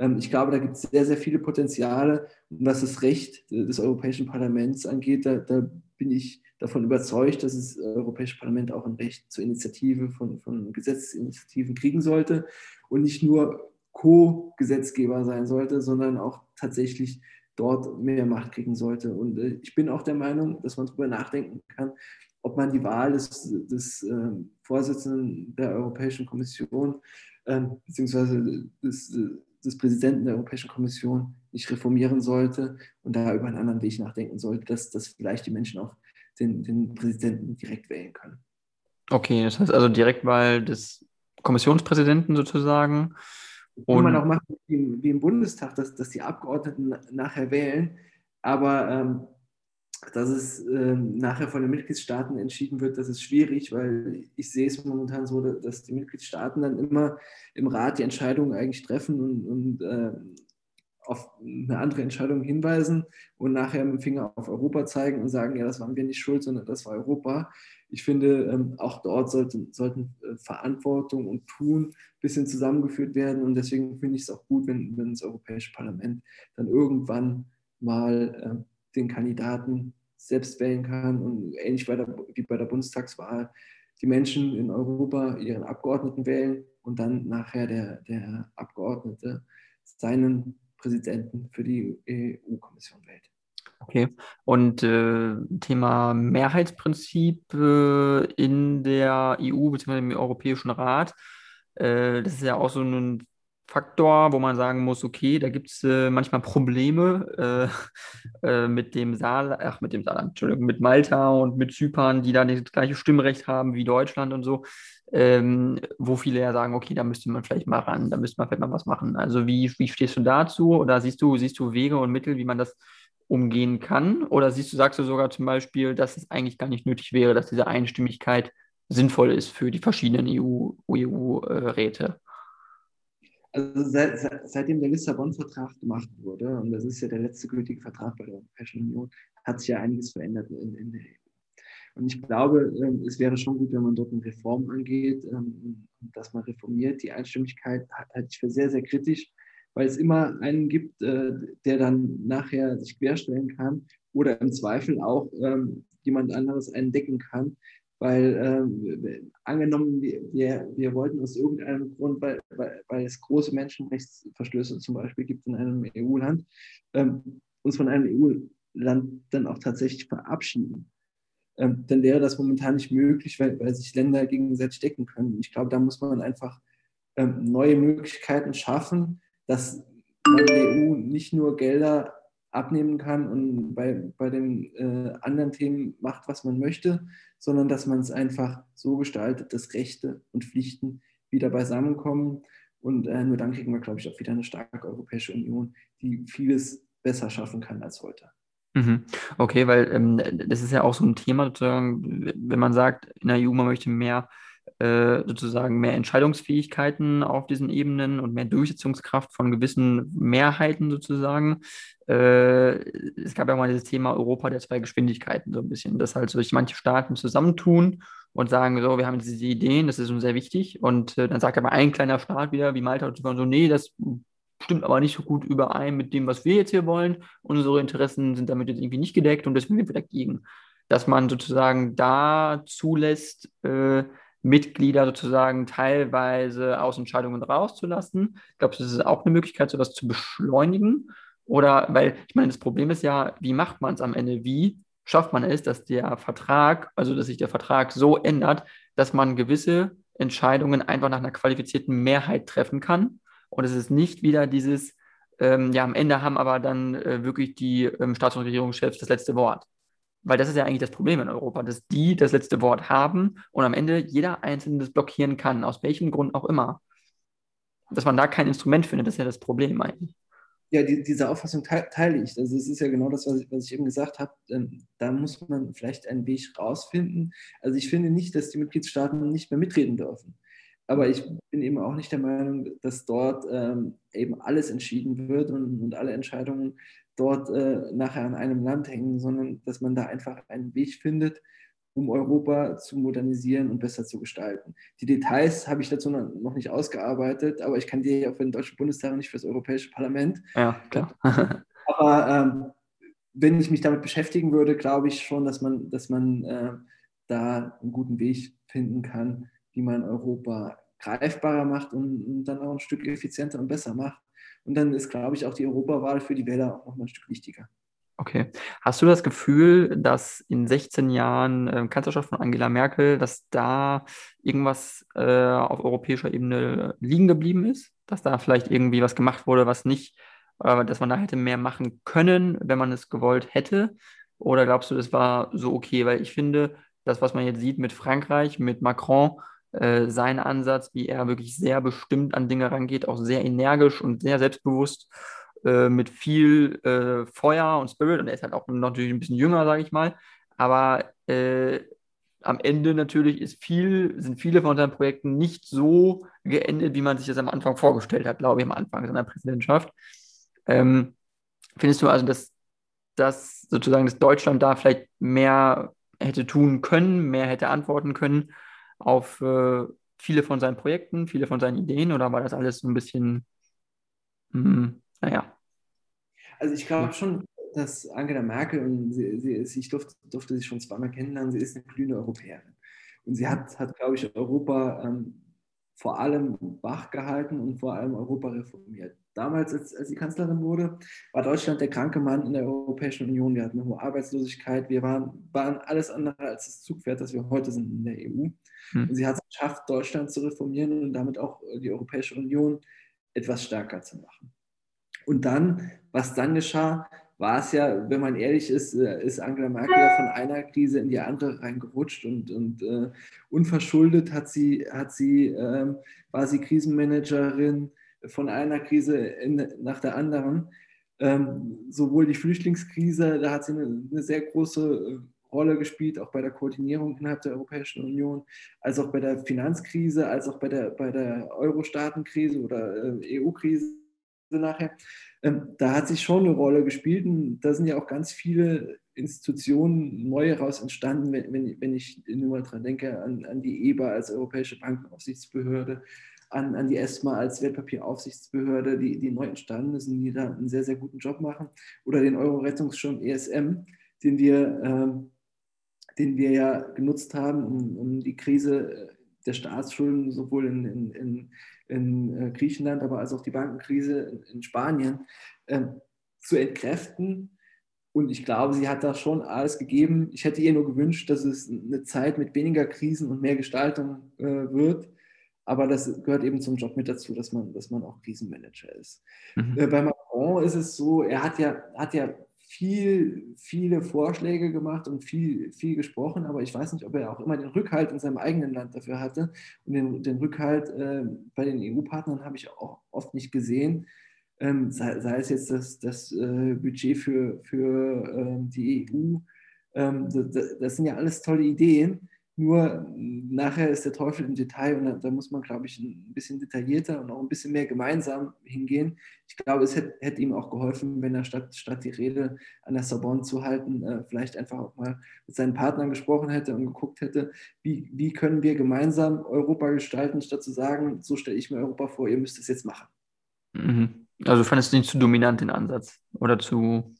ähm, ich glaube, da gibt es sehr, sehr viele Potenziale. Und was das Recht des Europäischen Parlaments angeht, da, da bin ich davon überzeugt, dass das Europäische Parlament auch ein Recht zur Initiative von, von Gesetzesinitiativen kriegen sollte und nicht nur Co-Gesetzgeber sein sollte, sondern auch tatsächlich dort mehr Macht kriegen sollte. Und äh, ich bin auch der Meinung, dass man darüber nachdenken kann, ob man die Wahl des, des äh, Vorsitzenden der Europäischen Kommission äh, beziehungsweise des, des Präsidenten der Europäischen Kommission nicht reformieren sollte und da über einen anderen Weg nachdenken sollte, dass, dass vielleicht die Menschen auch den, den Präsidenten direkt wählen können. Okay, das heißt also Direktwahl des Kommissionspräsidenten sozusagen. Und man auch machen wie, im Bundestag, dass, dass die Abgeordneten nachher wählen, aber ähm, dass es äh, nachher von den Mitgliedstaaten entschieden wird, das ist schwierig, weil ich sehe es momentan so, dass die Mitgliedstaaten dann immer im Rat die Entscheidungen eigentlich treffen und, und äh, auf eine andere Entscheidung hinweisen und nachher mit dem Finger auf Europa zeigen und sagen, ja, das waren wir nicht schuld, sondern das war Europa. Ich finde, ähm, auch dort sollten, sollten äh, Verantwortung und Tun ein bisschen zusammengeführt werden und deswegen finde ich es auch gut, wenn, wenn das Europäische Parlament dann irgendwann mal äh, den Kandidaten selbst wählen kann und ähnlich bei der, wie bei der Bundestagswahl die Menschen in Europa ihren Abgeordneten wählen und dann nachher der, der Abgeordnete seinen Präsidenten für die EU-Kommission wählt. Okay. Und äh, Thema Mehrheitsprinzip äh, in der EU bzw. im Europäischen Rat, äh, das ist ja auch so ein Faktor, wo man sagen muss, okay, da gibt es äh, manchmal Probleme äh, äh, mit dem Saal, ach, mit dem Saarland, Entschuldigung, mit Malta und mit Zypern, die da das gleiche Stimmrecht haben wie Deutschland und so, ähm, wo viele ja sagen, okay, da müsste man vielleicht mal ran, da müsste man vielleicht mal was machen. Also wie, wie stehst du dazu? Oder siehst du, siehst du Wege und Mittel, wie man das umgehen kann? Oder siehst du, sagst du sogar zum Beispiel, dass es eigentlich gar nicht nötig wäre, dass diese Einstimmigkeit sinnvoll ist für die verschiedenen EU-Räte? EU, also seit, seit, seitdem der Lissabon-Vertrag gemacht wurde, und das ist ja der letzte gültige Vertrag bei der Europäischen Union, hat sich ja einiges verändert in, in der EU. Und ich glaube, ähm, es wäre schon gut, wenn man dort eine Reform angeht, ähm, dass man reformiert. Die Einstimmigkeit halte ich für sehr, sehr kritisch, weil es immer einen gibt, äh, der dann nachher sich querstellen kann oder im Zweifel auch ähm, jemand anderes einen decken kann, weil angenommen, wir, wir wollten aus irgendeinem Grund, weil, weil, weil es große Menschenrechtsverstöße zum Beispiel gibt in einem EU-Land, uns von einem EU-Land dann auch tatsächlich verabschieden, dann wäre das momentan nicht möglich, weil, weil sich Länder gegenseitig decken können. Ich glaube, da muss man einfach ähm, neue Möglichkeiten schaffen, dass man der EU nicht nur Gelder abnehmen kann und bei, bei den äh, anderen Themen macht, was man möchte, sondern dass man es einfach so gestaltet, dass Rechte und Pflichten wieder beisammenkommen. Und äh, nur dann kriegen wir, glaube ich, auch wieder eine starke Europäische Union, die vieles besser schaffen kann als heute. Mhm. Okay, weil ähm, das ist ja auch so ein Thema, sozusagen, wenn man sagt, in der EU, man möchte mehr äh, sozusagen mehr Entscheidungsfähigkeiten auf diesen Ebenen und mehr Durchsetzungskraft von gewissen Mehrheiten sozusagen. Äh, es gab ja mal dieses Thema Europa der zwei Geschwindigkeiten so ein bisschen, dass halt sich manche Staaten zusammentun und sagen, so, wir haben diese Ideen, das ist uns sehr wichtig. Und äh, dann sagt aber ein kleiner Staat wieder, wie Malta, so, nee, das stimmt aber nicht so gut überein mit dem, was wir jetzt hier wollen. Unsere Interessen sind damit jetzt irgendwie nicht gedeckt und deswegen sind wir dagegen. Dass man sozusagen da zulässt, äh, Mitglieder sozusagen teilweise aus Entscheidungen rauszulassen. Ich glaube, das ist auch eine Möglichkeit, sowas zu beschleunigen. Oder, weil, ich meine, das Problem ist ja, wie macht man es am Ende? Wie schafft man es, dass der Vertrag, also dass sich der Vertrag so ändert, dass man gewisse Entscheidungen einfach nach einer qualifizierten Mehrheit treffen kann? Und es ist nicht wieder dieses, ähm, ja, am Ende haben aber dann äh, wirklich die ähm, Staats- und Regierungschefs das letzte Wort. Weil das ist ja eigentlich das Problem in Europa, dass die das letzte Wort haben und am Ende jeder Einzelne das blockieren kann, aus welchem Grund auch immer. Dass man da kein Instrument findet, das ist ja das Problem eigentlich. Ja, die, diese Auffassung teile ich. Also es ist ja genau das, was ich, was ich eben gesagt habe. Ähm, da muss man vielleicht einen Weg rausfinden. Also ich finde nicht, dass die Mitgliedstaaten nicht mehr mitreden dürfen. Aber ich bin eben auch nicht der Meinung, dass dort ähm, eben alles entschieden wird und, und alle Entscheidungen dort äh, nachher an einem Land hängen, sondern dass man da einfach einen Weg findet, um Europa zu modernisieren und besser zu gestalten. Die Details habe ich dazu noch nicht ausgearbeitet, aber ich kann dir ja für den Deutschen Bundestag nicht für das Europäische Parlament. Ja, klar. aber ähm, wenn ich mich damit beschäftigen würde, glaube ich schon, dass man, dass man äh, da einen guten Weg finden kann, wie man Europa greifbarer macht und, dann auch ein Stück effizienter und besser macht. Und dann ist, glaube ich, auch die Europawahl für die Wähler auch noch mal ein Stück wichtiger. Okay. Hast du das Gefühl, dass in 16 Jahren äh, Kanzlerschaft von Angela Merkel, dass da irgendwas äh, auf europäischer Ebene liegen geblieben ist? Dass da vielleicht irgendwie was gemacht wurde, was nicht, äh, dass man da hätte mehr machen können, wenn man es gewollt hätte? Oder glaubst du, das war so okay? Weil ich finde, das, was man jetzt sieht mit Frankreich, mit Macron, äh, sein Ansatz, wie er wirklich sehr bestimmt an Dinge rangeht, auch sehr energisch und sehr selbstbewusst äh, mit viel äh, Feuer und Spirit und er ist halt auch natürlich ein bisschen jünger, sage ich mal, aber äh, am Ende natürlich ist viel, sind viele von seinen Projekten nicht so geendet, wie man sich das am Anfang vorgestellt hat, glaube ich, am Anfang seiner Präsidentschaft. Ähm, findest du also, dass, dass sozusagen dass Deutschland da vielleicht mehr hätte tun können, mehr hätte antworten können auf äh, viele von seinen Projekten, viele von seinen Ideen oder war das alles so ein bisschen, mh, hm, naja. Also ich glaube schon, dass Angela Merkel, und sie, sie ist, ich durfte, durfte sie schon zweimal kennenlernen, sie ist eine glühende Europäerin. Und sie hat, hat glaube ich, Europa ähm, vor allem wach gehalten und vor allem Europa reformiert. Damals, als, als sie Kanzlerin wurde, war Deutschland der kranke Mann in der Europäischen Union. Wir hatten eine hohe Arbeitslosigkeit. Wir waren, waren alles andere als das Zugpferd, das wir heute sind in der EU. Hm. Und sie hat es geschafft, Deutschland zu reformieren und damit auch die Europäische Union etwas stärker zu machen. Und dann, was dann geschah, war es ja, wenn man ehrlich ist, äh, ist Angela Merkel ja von einer Krise in die andere reingerutscht und, und uh, unverschuldet hat sie, hat sie, ähm, war sie Krisenmanagerin von einer Krise in, nach der anderen. Ähm, sowohl die Flüchtlingskrise, da hat sie eine, eine sehr große äh, Rolle gespielt, auch bei der Koordinierung innerhalb der Europäischen Union, als auch bei der Finanzkrise, als auch bei der, bei der Euro-Staatenkrise oder äh, EU-Krise nachher. Ähm, da hat sich schon eine Rolle gespielt und da sind ja auch ganz viele Institutionen neu heraus entstanden, wenn, wenn, wenn ich nur mal dran denke, an, an die EBA als Europäische Bankenaufsichtsbehörde, an, an die ESMA als Wertpapieraufsichtsbehörde, die, die neu entstanden ist und die da einen sehr, sehr guten Job machen, oder den Euro-Rettungsschirm ESM, den wir, ähm, den wir ja genutzt haben, um, um die Krise der Staatsschulden sowohl in, in, in, in äh, Griechenland, aber als auch die Bankenkrise in, in Spanien äh, zu entkräften. Und ich glaube, sie hat da schon alles gegeben. Ich hätte ihr nur gewünscht, dass es eine Zeit mit weniger Krisen und mehr Gestaltung äh, wird. Aber das gehört eben zum Job mit dazu, dass man, dass man auch Krisenmanager ist. Mhm. Äh, bei Macron ist es so, er hat ja, hat ja viel, viele Vorschläge gemacht und viel, viel gesprochen, aber ich weiß nicht, ob er auch immer den Rückhalt in seinem eigenen Land dafür hatte. Und den, den Rückhalt äh, bei den EU-Partnern habe ich auch oft nicht gesehen. Ähm, sei, sei, es jetzt das, das äh, Budget für, für ähm, die EU. Ähm, das, das, sind ja alles tolle Ideen. Nur nachher ist der Teufel im Detail und da, da, muss man, glaube ich, ein bisschen detaillierter und auch ein bisschen mehr gemeinsam hingehen. Ich glaube, es hätte, hätte ihm auch geholfen, wenn er statt, statt die Rede an der Sorbonne zu halten, äh, vielleicht einfach auch mal mit seinen Partnern gesprochen hätte und geguckt hätte, wie, wie können wir gemeinsam Europa gestalten, statt zu sagen, so stelle ich mir Europa vor, ihr müsst es jetzt machen. Mhm. Also fandest du nicht zu dominant den Ansatz oder zu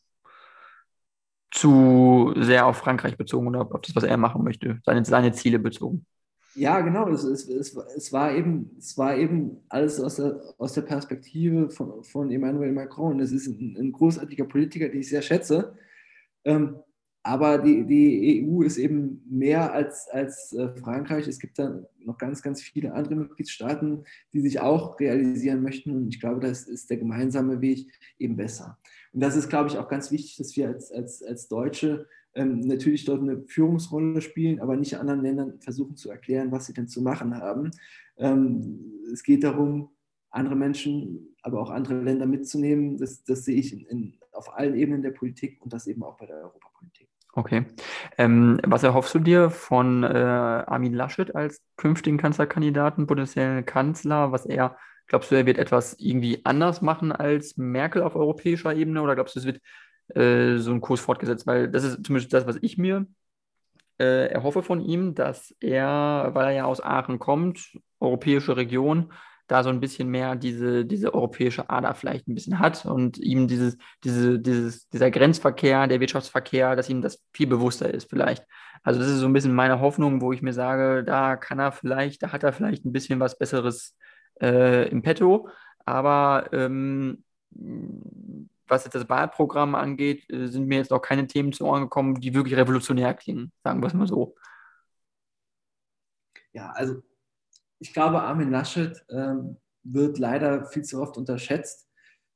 zu sehr auf Frankreich bezogen oder auf das, was er machen möchte, seine, seine Ziele bezogen. Ja, genau. Es, es, es, es, war eben, es war eben alles aus der, aus der Perspektive von, von Emmanuel Macron. Es ist ein, ein großartiger Politiker, den ich sehr schätze. Ähm, aber die, die EU ist eben mehr als, als äh, Frankreich. Es gibt da noch ganz, ganz viele andere Mitgliedstaaten, die sich auch realisieren möchten. Und ich glaube, das ist der gemeinsame Weg eben besser. Und das ist, glaube ich, auch ganz wichtig, dass wir als, als, als Deutsche ähm, natürlich dort eine Führungsrolle spielen, aber nicht anderen Ländern versuchen zu erklären, was sie denn zu machen haben. Ähm, es geht darum, andere Menschen, aber auch andere Länder mitzunehmen. Das, das sehe ich in, in, auf allen Ebenen der Politik und das eben auch bei der Europapolitik. Okay. Ähm, was erhoffst du dir von äh, Armin Laschet als künftigen Kanzlerkandidaten, potenziellen Kanzler? Was er, glaubst du, er wird etwas irgendwie anders machen als Merkel auf europäischer Ebene oder glaubst du, es wird äh, so ein Kurs fortgesetzt, weil das ist zumindest das, was ich mir äh, erhoffe von ihm, dass er, weil er ja aus Aachen kommt, europäische Region, da so ein bisschen mehr diese, diese europäische Ader vielleicht ein bisschen hat und ihm dieses, diese, dieses, dieser Grenzverkehr, der Wirtschaftsverkehr, dass ihm das viel bewusster ist vielleicht. Also das ist so ein bisschen meine Hoffnung, wo ich mir sage, da kann er vielleicht, da hat er vielleicht ein bisschen was Besseres äh, im Petto, aber ähm, was jetzt das Wahlprogramm angeht, äh, sind mir jetzt auch keine Themen zu Ohren gekommen, die wirklich revolutionär klingen, sagen wir es mal so. Ja, also ich glaube, Armin Laschet ähm, wird leider viel zu oft unterschätzt.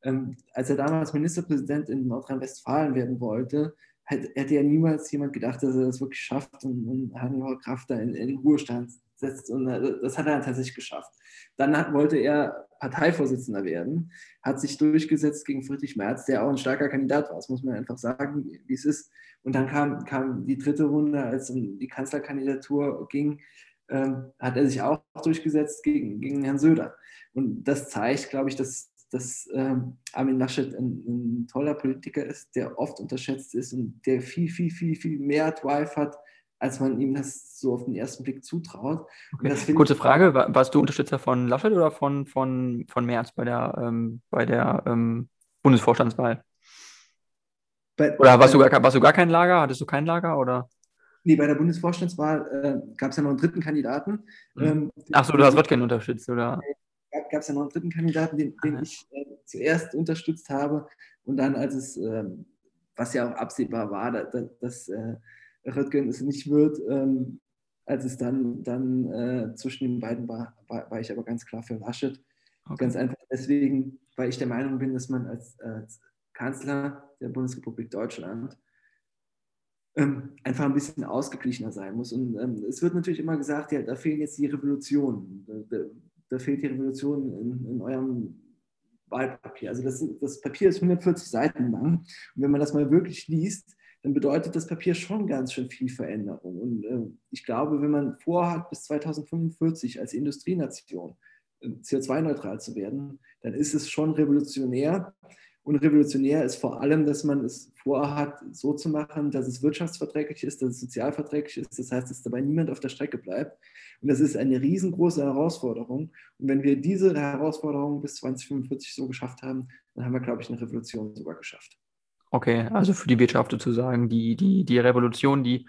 Ähm, als er damals Ministerpräsident in Nordrhein-Westfalen werden wollte, hätte, ja niemals jemand gedacht, dass er das wirklich schafft und, und Hannibal Kraft da in, in Ruhestand setzt. Und äh, das hat er tatsächlich geschafft. Dann hat, wollte er Parteivorsitzender werden, hat sich durchgesetzt gegen Friedrich Merz, der auch ein starker Kandidat war. Das muss man einfach sagen, wie es ist. Und dann kam, kam die dritte Runde, als um die Kanzlerkandidatur ging, ähm, hat er sich auch durchgesetzt gegen, gegen Herrn Söder. Und das zeigt, glaube ich, dass, dass ähm, Armin Laschet ein, ein, toller Politiker ist, der oft unterschätzt ist und der viel, viel, viel, viel mehr Drive hat, als man ihm das so auf den ersten Blick zutraut. Okay. Kurze Frage, warst du Unterstützer von Laschet oder von, von, von Merz bei der, ähm, bei der ähm, Bundesvorstandswahl? Bei, oder warst, bei, du gar, warst du gar kein Lager? Hattest du kein Lager? Oder? Nee, bei der Bundesvorstandswahl äh, gab es ja noch einen dritten Kandidaten. Mhm. Ähm, Ach so, du hast Röttgen unterstützt, oder? Gab es ja noch einen dritten Kandidaten, den, den ich äh, zuerst unterstützt habe. Und dann, als es, äh, was ja auch absehbar war, dass, dass äh, Röttgen es nicht wird. Ähm, als es dann, dann äh, zwischen den beiden war, war, war, ich aber ganz klar für Laschet. Okay. Ganz einfach deswegen, weil ich der Meinung bin, dass man als, als Kanzler der Bundesrepublik Deutschland ähm, einfach ein bisschen ausgeglichener sein muss. Und ähm, es wird natürlich immer gesagt, ja, da fehlen jetzt die Revolutionen. Da, da, da fehlt die Revolution in, in eurem Wahlpapier. Also das, das Papier ist 140 Seiten lang. Und wenn man das mal wirklich liest, dann bedeutet das Papier schon ganz schön viel Veränderung. Und äh, ich glaube, wenn man vorhat, bis 2045 als Industrienation äh, CO2-neutral zu werden, dann ist es schon revolutionär. Und revolutionär ist vor allem, dass man es vorhat, so zu machen, dass es wirtschaftsverträglich ist, dass es sozialverträglich ist. Das heißt, dass dabei niemand auf der Strecke bleibt. Und das ist eine riesengroße Herausforderung. Und wenn wir diese Herausforderung bis 2045 so geschafft haben, dann haben wir, glaube ich, eine Revolution sogar geschafft. Okay, also für die Wirtschaft sozusagen, die, die, die Revolution, die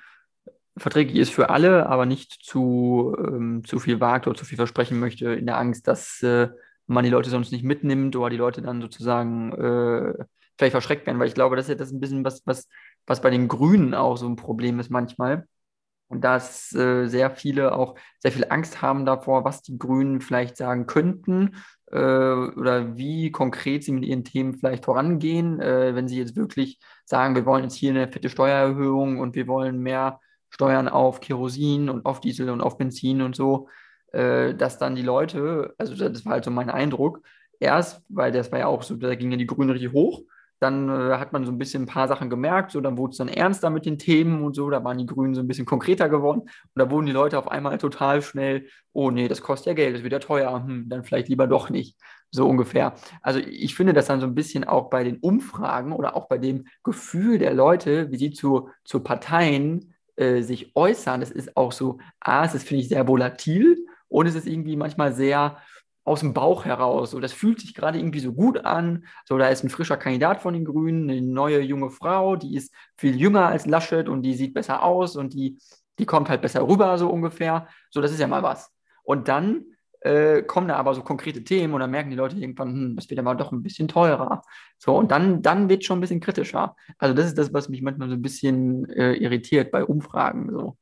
verträglich ist für alle, aber nicht zu, ähm, zu viel wagt oder zu viel versprechen möchte, in der Angst, dass äh, man die Leute sonst nicht mitnimmt oder die Leute dann sozusagen äh, vielleicht verschreckt werden, weil ich glaube, das ist ja das ein bisschen was, was, was bei den Grünen auch so ein Problem ist manchmal. Und dass äh, sehr viele auch sehr viel Angst haben davor, was die Grünen vielleicht sagen könnten äh, oder wie konkret sie mit ihren Themen vielleicht vorangehen, äh, wenn sie jetzt wirklich sagen, wir wollen jetzt hier eine fette Steuererhöhung und wir wollen mehr Steuern auf Kerosin und auf Diesel und auf Benzin und so, äh, dass dann die Leute, also das war halt so mein Eindruck, erst, weil das war ja auch so, da ging ja die Grünen richtig hoch dann äh, hat man so ein bisschen ein paar Sachen gemerkt, so dann wurde es dann ernster mit den Themen und so, da waren die Grünen so ein bisschen konkreter geworden und da wurden die Leute auf einmal total schnell, oh nee, das kostet ja Geld, das wird ja teuer, hm, dann vielleicht lieber doch nicht, so ungefähr. Also ich finde das dann so ein bisschen auch bei den Umfragen oder auch bei dem Gefühl der Leute, wie sie zu, zu Parteien äh, sich äußern, das ist auch so, ah, es ist, finde ich, sehr volatil und es ist irgendwie manchmal sehr aus dem Bauch heraus. So, das fühlt sich gerade irgendwie so gut an. So, da ist ein frischer Kandidat von den Grünen, eine neue junge Frau, die ist viel jünger als Laschet und die sieht besser aus und die die kommt halt besser rüber, so ungefähr. So, das ist ja mal was. Und dann äh, kommen da aber so konkrete Themen und dann merken die Leute irgendwann, hm, das wird aber doch ein bisschen teurer. So, und dann, dann wird es schon ein bisschen kritischer. Also das ist das, was mich manchmal so ein bisschen äh, irritiert bei Umfragen. So.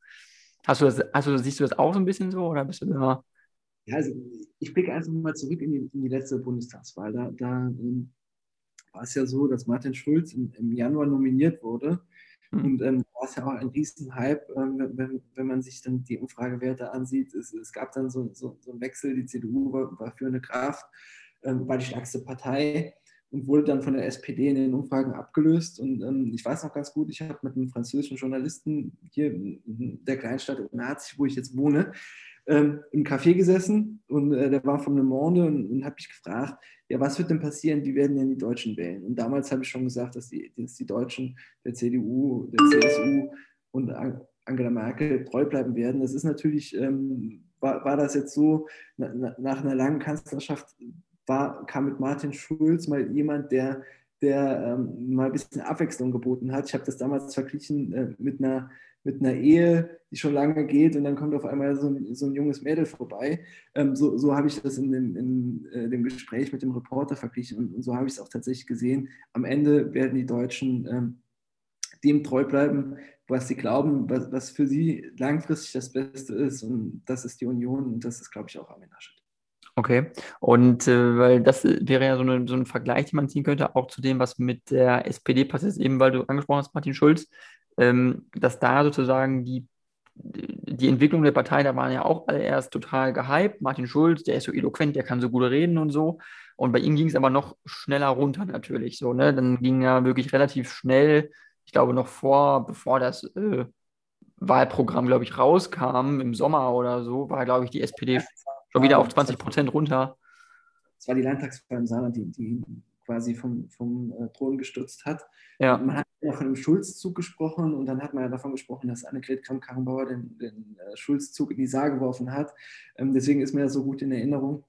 Hast du das, hast siehst du das auch so ein bisschen so oder bist du da? Ja, also ich blicke einfach mal zurück in die, in die letzte Bundestagswahl. Da, da ähm, war es ja so, dass Martin Schulz im, im Januar nominiert wurde Mhm. Und ähm, war es ja auch ein Riesenhype, ähm, wenn, wenn man sich dann die Umfragewerte ansieht. Es, es gab dann so, so, so einen Wechsel, die CDU war, war für eine Kraft, ähm, war die stärkste Partei und wurde dann von der SPD in den Umfragen abgelöst. Und ähm, ich weiß noch ganz gut, ich habe mit einem französischen Journalisten hier in der Kleinstadt in Leipzig, wo ich jetzt wohne, ähm, im Café gesessen und äh, der war von Le Monde und, und habe mich gefragt, ja, was wird denn passieren, wie werden denn die Deutschen wählen? Und damals habe ich schon gesagt, dass die, dass die Deutschen der CDU, der CSU und Angela Merkel treu bleiben werden. Das ist natürlich, ähm, war, war das jetzt so, na, nach einer langen Kanzlerschaft war, kam mit Martin Schulz mal jemand, der der ähm, mal ein bisschen Abwechslung geboten hat. Ich habe das damals verglichen äh, mit einer mit einer Ehe, die schon lange geht und dann kommt auf einmal so ein, so ein junges Mädel vorbei. Ähm, so, so habe ich das in dem, in, äh, dem, Gespräch mit dem Reporter verglichen und, und so habe ich es auch tatsächlich gesehen. Am Ende werden die Deutschen ähm, dem treu bleiben, was sie glauben, was, was, für sie langfristig das Beste ist und das ist die Union und das ist, glaube ich, auch Armin Laschet. Okay, und äh, weil das wäre ja so, eine, so, ein Vergleich, den man ziehen könnte, auch zu dem, was mit der SPD passiert ist, eben weil du angesprochen hast, Martin Schulz, dass da sozusagen die, die Entwicklung der Partei, da waren ja auch alle erst total gehypt. Martin Schulz, der ist so eloquent, der kann so gut reden und so. Und bei ihm ging es aber noch schneller runter natürlich. So, ne? Dann ging ja wirklich relativ schnell, ich glaube noch vor, bevor das äh, Wahlprogramm, glaube ich, rauskam im Sommer oder so, war, glaube ich, die SPD schon wieder auf 20 Prozent runter. Das war die Landtagswahl im Saarland, die, die quasi vom, vom äh, Thron gestürzt hat. Ja. Man hat ja von dem Schulzzug gesprochen und dann hat man ja davon gesprochen, dass Annegret Kramp-Karrenbauer den, den äh, Schulzzug in die Saar geworfen hat. Ähm, deswegen ist mir das so gut in Erinnerung.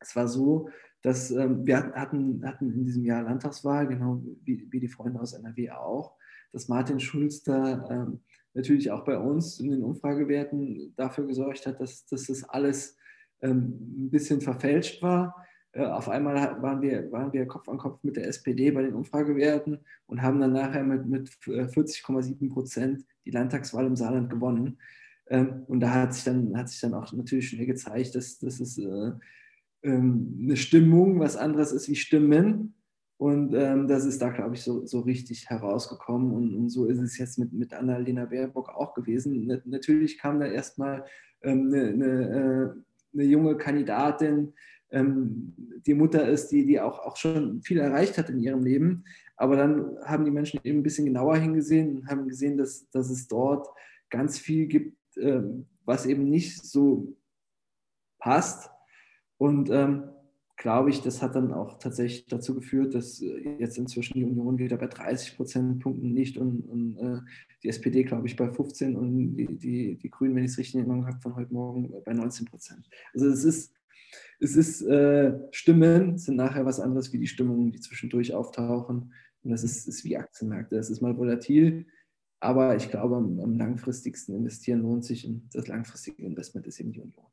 Es war so, dass ähm, wir hatten, hatten in diesem Jahr Landtagswahl, genau wie, wie die Freunde aus NRW auch, dass Martin Schulz da ähm, natürlich auch bei uns in den Umfragewerten dafür gesorgt hat, dass, dass das alles ähm, ein bisschen verfälscht war auf einmal waren wir, waren wir Kopf an Kopf mit der SPD bei den Umfragewerten und haben dann nachher mit, mit 40,7 äh, Prozent die Landtagswahl im Saarland gewonnen. Ähm, und da hat sich dann, hat sich dann auch natürlich schnell gezeigt, dass, dass es äh, ähm, eine Stimmung was anderes ist wie Stimmen. Und ähm, das ist da, glaube ich, so, so richtig herausgekommen. Und, und, so ist es jetzt mit, mit Annalena Baerbock auch gewesen. natürlich kam da erstmal eine, eine, eine junge Kandidatin, ähm, die Mutter ist, die, die auch, auch schon viel erreicht hat in ihrem Leben. Aber dann haben die Menschen eben ein bisschen genauer hingesehen und haben gesehen, dass, dass es dort ganz viel gibt, ähm, was eben nicht so passt. Und ähm, glaube ich, das hat dann auch tatsächlich dazu geführt, dass äh, jetzt inzwischen die Union wieder bei 30 Prozentpunkten liegt und, und äh, die SPD, glaube ich, bei 15 und die, die, die Grünen, wenn ich es richtig in Erinnerung habe, von heute Morgen bei 19 Prozent. Also es ist es ist äh, Stimmen sind nachher was anderes wie die Stimmungen, die zwischendurch auftauchen. Und das ist, ist wie Aktienmärkte. Das ist mal volatil, aber ich glaube, am, am, langfristigsten investieren lohnt sich und das langfristige Investment ist eben die Union.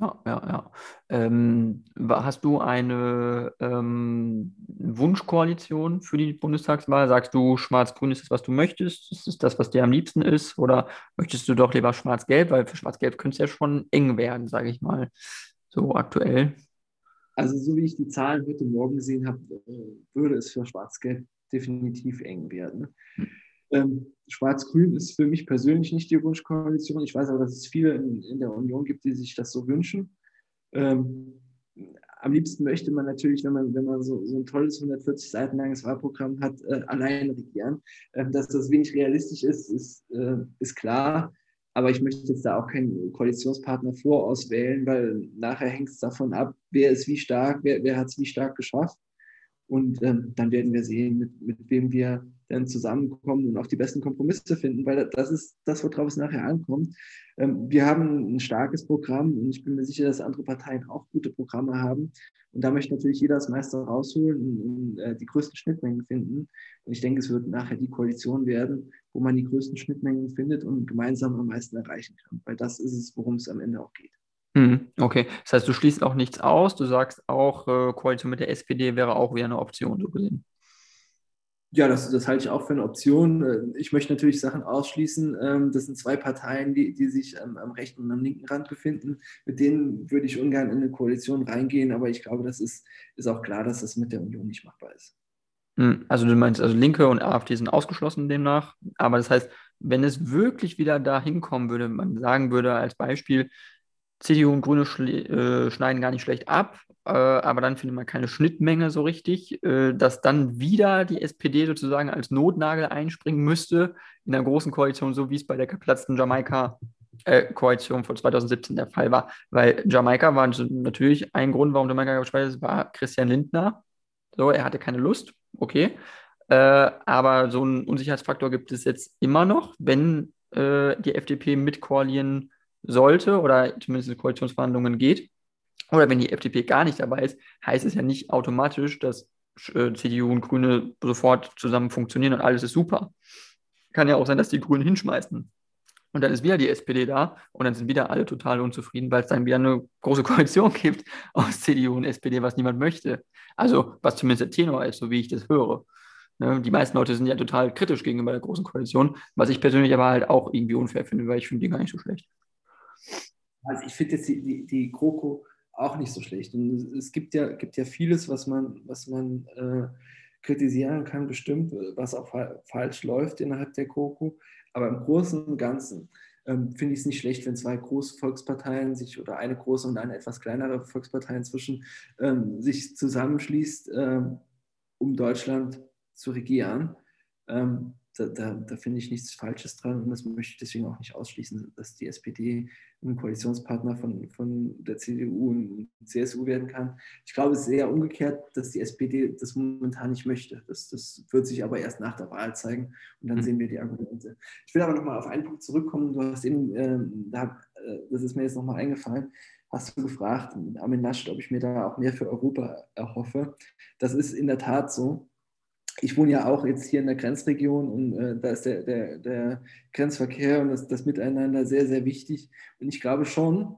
Ja, ja, ja. Ähm, hast du eine ähm, Wunschkoalition für die Bundestagswahl? Sagst du, Schwarz-Grün ist das, was du möchtest? Ist das das, was dir am liebsten ist? Oder möchtest du doch lieber Schwarz-Gelb? Weil für Schwarz-Gelb könnte es ja schon eng werden, sage ich mal so aktuell? Also so wie ich die Zahlen heute Morgen gesehen habe, äh, würde es für Schwarz-Gelb definitiv eng werden. Hm. Ähm, Schwarz-Grün ist für mich persönlich nicht die Wunschkoalition. Ich weiß aber, dass es viele in, in der Union gibt, die sich das so wünschen. Ähm, am liebsten möchte man natürlich, wenn man, wenn man so, so ein tolles 140 Seiten langes Wahlprogramm hat, äh, allein regieren. Ähm, dass das wenig realistisch ist, ist, äh, ist klar. Aber ich möchte jetzt da auch keinen Koalitionspartner vorauswählen, weil nachher hängt es davon ab, wer ist wie stark, wer, wer hat es wie stark geschafft. Und ähm, dann werden wir sehen, mit, mit wem wir dann zusammenkommen und auch die besten Kompromisse finden, weil das ist das, worauf es nachher ankommt. Ähm, wir haben ein starkes Programm und ich bin mir sicher, dass andere Parteien auch gute Programme haben. Und da möchte natürlich jeder das meiste rausholen und, und äh, die größten Schnittmengen finden. Und ich denke, es wird nachher die Koalition werden, wo man die größten Schnittmengen findet und gemeinsam am meisten erreichen kann. Weil das ist es, worum es am Ende auch geht. Hm, okay, das heißt, du schließt auch nichts aus. Du sagst auch, äh, Koalition mit der SPD wäre auch wieder eine Option, so gesehen. Ja, das, das halte ich auch für eine Option. Äh, ich möchte natürlich Sachen ausschließen. Ähm, das sind zwei Parteien, die, die sich am, am, rechten und am linken Rand befinden. Mit denen würde ich ungern in eine Koalition reingehen, aber ich glaube, das ist, ist auch klar, dass das mit der Union nicht machbar ist. Hm, also du meinst, also Linke und AfD sind ausgeschlossen demnach. Aber das heißt, wenn es wirklich wieder dahin kommen würde, man sagen würde als Beispiel, CDU und Grüne äh, schneiden gar nicht schlecht ab, äh, aber dann findet man keine Schnittmenge so richtig, äh, dass dann wieder die SPD sozusagen als Notnagel einspringen müsste in einer großen Koalition, so wie es bei der geplatzten Jamaika-Koalition äh, von 2017 der Fall war. Weil Jamaika war natürlich ein Grund, warum Jamaika gespalten ist, war Christian Lindner. So, er hatte keine Lust, okay. Äh, aber so einen Unsicherheitsfaktor gibt es jetzt immer noch, wenn äh, die FDP mit koalieren sollte oder zumindest in Koalitionsverhandlungen geht, oder wenn die FDP gar nicht dabei ist, heißt es ja nicht automatisch, dass äh, CDU und Grüne sofort zusammen funktionieren und alles ist super. Kann ja auch sein, dass die Grünen hinschmeißen. Und dann ist wieder die SPD da und dann sind wieder alle total unzufrieden, weil es dann wieder eine große Koalition gibt aus CDU und SPD, was niemand möchte. Also, was zumindest der Tenor ist, so wie ich das höre. Ne? Die meisten Leute sind ja total kritisch gegenüber der großen Koalition, was ich persönlich aber halt auch irgendwie unfair finde, weil ich finde die gar nicht so schlecht. Also ich finde jetzt die, die, die GroKo auch nicht so schlecht. Und es gibt ja, gibt ja vieles, was man, was man äh, kritisieren kann, bestimmt, was auch fa falsch läuft innerhalb der GroKo. Aber im Großen und Ganzen ähm, finde ich es nicht schlecht, wenn zwei große Volksparteien sich oder eine große und eine etwas kleinere Volkspartei inzwischen ähm, sich zusammenschließt, ähm, um Deutschland zu regieren. Ähm, da, da, da finde ich nichts Falsches dran und das möchte ich deswegen auch nicht ausschließen, dass die SPD ein Koalitionspartner von, von der CDU und CSU werden kann. Ich glaube, es ist eher umgekehrt, dass die SPD das momentan nicht möchte. Das, das wird sich aber erst nach der Wahl zeigen und dann mhm. sehen wir die Argumente. Ich will aber nochmal auf einen Punkt zurückkommen. Du hast eben, äh, da, äh, das ist mir jetzt nochmal eingefallen, hast du gefragt, Armin Laschet, ob ich mir da auch mehr für Europa erhoffe. Das ist in der Tat so ich wohne ja auch jetzt hier in der Grenzregion und äh, da ist der, der, der Grenzverkehr und das, das, Miteinander sehr, sehr wichtig. Und ich glaube schon,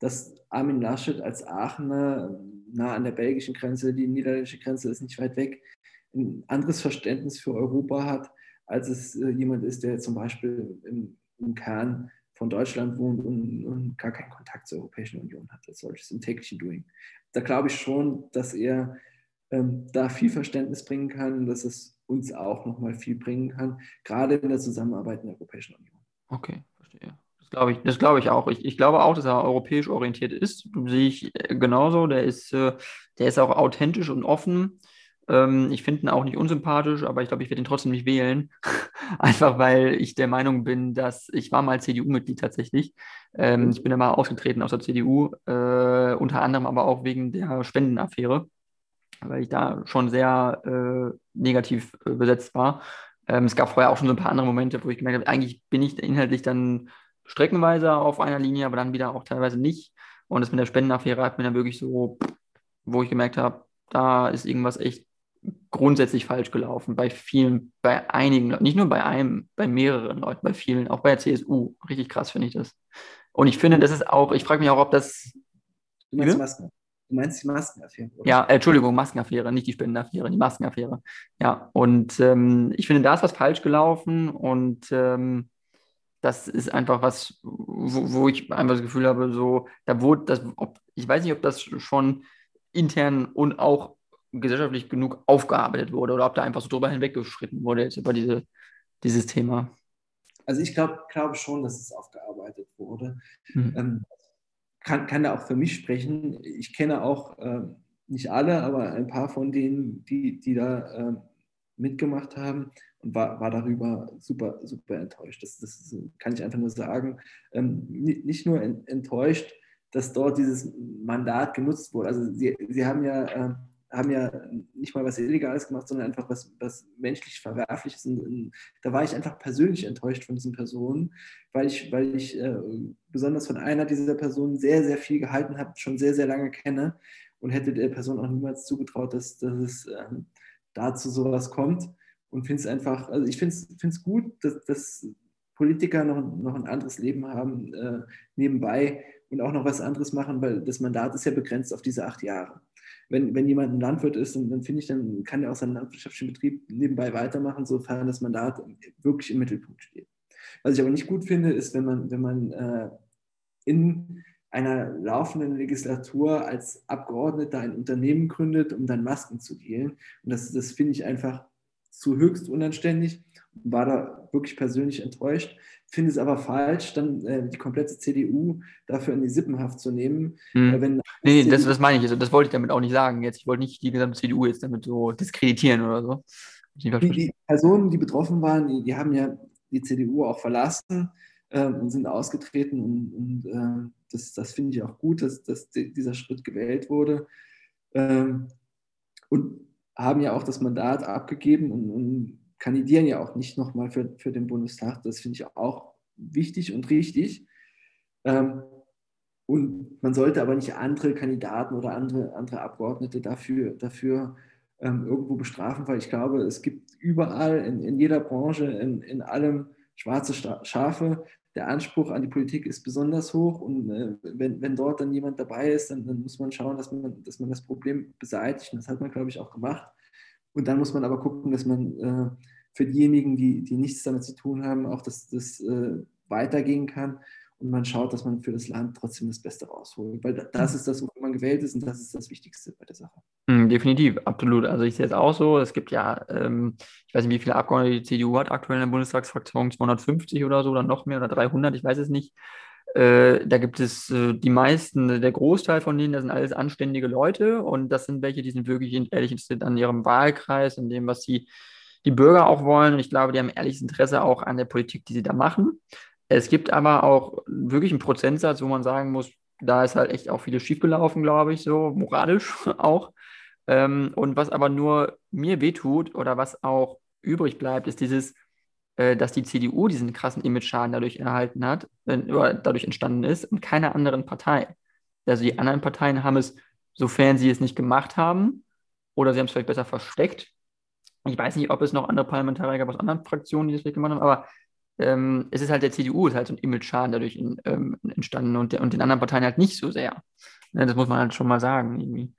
dass Armin Laschet als Aachener nah an der belgischen Grenze, die niederländische Grenze ist nicht weit weg, ein anderes Verständnis für Europa hat, als es äh, jemand ist, der zum Beispiel im, im Kern von Deutschland wohnt und, und, gar keinen Kontakt zur Europäischen Union hat, als solches im täglichen Doing. Da glaube ich schon, dass er ähm, da viel Verständnis bringen kann, dass es uns auch nochmal viel bringen kann, gerade in der Zusammenarbeit in der Europäischen Union. Okay, verstehe. Das glaube ich, das ich auch. Ich, ich glaube auch, dass er europäisch orientiert ist. Sehe ich äh, genauso. Der ist, äh, der ist auch authentisch und offen. Ähm, ich finde ihn auch nicht unsympathisch, aber ich glaube, ich werde ihn trotzdem nicht wählen. Einfach weil ich der Meinung bin, dass ich war mal CDU-Mitglied tatsächlich. Ähm, ich bin dann mal ausgetreten aus der CDU, äh, unter anderem aber auch wegen der Spendenaffäre weil ich da schon sehr äh, negativ äh, besetzt war. Ähm, es gab vorher auch schon so ein paar andere Momente, wo ich gemerkt habe, eigentlich bin ich inhaltlich dann streckenweise auf einer Linie, aber dann wieder auch teilweise nicht. Und das mit der Spendenaffäre hat mir dann wirklich so, wo ich gemerkt habe, da ist irgendwas echt grundsätzlich falsch gelaufen. Bei vielen, bei einigen Leuten, nicht nur bei einem, bei mehreren Leuten, bei vielen, auch bei der CSU. Richtig krass finde ich das. Und ich finde, das ist auch, ich frage mich auch, ob das. Du meinst Masken? Du meinst die Maskenaffäre? Oder? Ja, äh, Entschuldigung, Maskenaffäre, nicht die Spendenaffäre, die Maskenaffäre. Ja, und ähm, ich finde, da ist was falsch gelaufen und ähm, das ist einfach was, wo, wo, ich einfach das Gefühl habe, so, da wurde das, ob, ich weiß nicht, ob das schon intern und auch gesellschaftlich genug aufgearbeitet wurde oder ob da einfach so drüber hinweggeschritten wurde jetzt über diese, dieses Thema. Also ich glaube glaub schon, dass es aufgearbeitet wurde. Mhm. Ähm, kann, kann da auch für mich sprechen. Ich kenne auch äh, nicht alle, aber ein paar von denen, die, die da äh, mitgemacht haben und war, war darüber super, super enttäuscht. Das, das kann ich einfach nur sagen. Ähm, nicht nur enttäuscht, dass dort dieses Mandat genutzt wurde. Also sie, sie haben ja, äh, haben ja nicht mal was Illegales gemacht, sondern einfach was, was menschlich Verwerfliches. Und, und da war ich einfach persönlich enttäuscht von diesen Personen, weil ich, weil ich äh, besonders von einer dieser Personen sehr, sehr viel gehalten habe, schon sehr, sehr lange kenne und hätte der Person auch niemals zugetraut, dass, dass es äh, dazu sowas kommt. Und finde es einfach, also ich finde es gut, dass, dass Politiker noch, noch ein anderes Leben haben äh, nebenbei und auch noch was anderes machen, weil das Mandat ist ja begrenzt auf diese acht Jahre wenn, wenn jemand ein Landwirt ist, dann, dann finde ich, dann kann er auch seinen landwirtschaftlichen Betrieb nebenbei weitermachen, sofern das Mandat wirklich im Mittelpunkt steht. Was ich aber nicht gut finde, ist, wenn man, wenn man äh, in einer laufenden Legislatur als Abgeordneter ein Unternehmen gründet, um dann Masken zu dealen. Und das, das finde ich einfach zu höchst unanständig war da wirklich persönlich enttäuscht. Finde es aber falsch, dann äh, die komplette CDU dafür in die Sippenhaft zu nehmen. Hm. Wenn nee, das, das meine ich. Also, das wollte ich damit auch nicht sagen. Jetzt, ich wollte nicht die gesamte CDU jetzt damit so diskreditieren oder so. Die, die, Personen, die betroffen waren, die, die, haben ja die CDU auch verlassen äh, und sind ausgetreten. Und, und äh, das, das finde ich auch gut, dass, dass dieser Schritt gewählt wurde. Ähm, und haben ja auch das Mandat abgegeben und, und kandidieren ja auch nicht nochmal für, für den Bundestag. Das finde ich auch wichtig und richtig. Ähm, und man sollte aber nicht andere Kandidaten oder andere, andere Abgeordnete dafür, dafür ähm, irgendwo bestrafen, weil ich glaube, es gibt überall, in, in jeder Branche, in, in allem schwarze Schafe. Der Anspruch an die Politik ist besonders hoch und äh, wenn, wenn dort dann jemand dabei ist, dann, dann, muss man schauen, dass man, dass man das Problem beseitigt. Und das hat man, glaube ich, auch gemacht. Und dann muss man aber gucken, dass man äh, für diejenigen, die, die nichts damit zu tun haben, auch dass das äh, weitergehen kann und man schaut, dass man für das Land trotzdem das Beste rausholt. Weil das mhm. ist das, wofür man gewählt ist und das ist das Wichtigste bei der Sache. Mhm, definitiv, absolut. Also ich sehe es auch so. Es gibt ja, ähm, ich weiß nicht, wie viele Abgeordnete die CDU hat aktuell in der Bundestagsfraktion, 250 oder so oder noch mehr oder 300, ich weiß es nicht. Äh, da gibt es äh, die meisten, der Großteil von denen, das sind alles anständige Leute und das sind welche, die sind wirklich ehrlich interessiert an ihrem Wahlkreis, an dem, was sie die Bürger auch wollen. Und ich glaube, die haben ehrliches Interesse auch an der Politik, die sie da machen. Es gibt aber auch wirklich einen Prozentsatz, wo man sagen muss, da ist halt echt auch vieles schiefgelaufen, glaube ich, so moralisch auch. Ähm, und was aber nur mir wehtut oder was auch übrig bleibt, ist dieses, äh, dass die CDU diesen krassen Image-Schaden dadurch erhalten hat, äh, oder dadurch entstanden ist und keiner anderen Partei. Also die anderen Parteien haben es, sofern sie es nicht gemacht haben, oder sie haben es vielleicht besser versteckt, ich weiß nicht, ob es noch andere Parlamentarier gab aus anderen Fraktionen, die das vielleicht gemacht haben, aber ähm, es ist halt der CDU, ist halt so ein Image-Schaden dadurch in, ähm, entstanden und, der, und den anderen Parteien halt nicht so sehr. Ja, das muss man halt schon mal sagen. Irgendwie.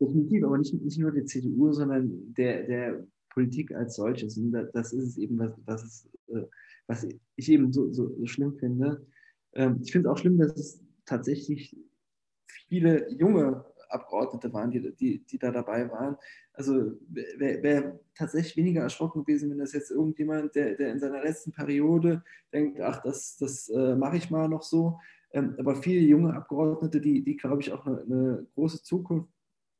Definitiv, aber nicht, nicht nur der CDU, sondern der, der Politik als solches. Und das ist es eben, was, was, es, äh, was ich eben so, so, so schlimm finde. Ähm, ich finde es auch schlimm, dass es tatsächlich viele junge Abgeordnete waren, die, die, die da dabei waren. Also wäre wär tatsächlich weniger erschrocken gewesen, wenn das jetzt irgendjemand, der, der in seiner letzten Periode denkt, ach, das, das äh, mache ich mal noch so. Ähm, aber viele junge Abgeordnete, die, die glaube ich, auch eine, eine große Zukunft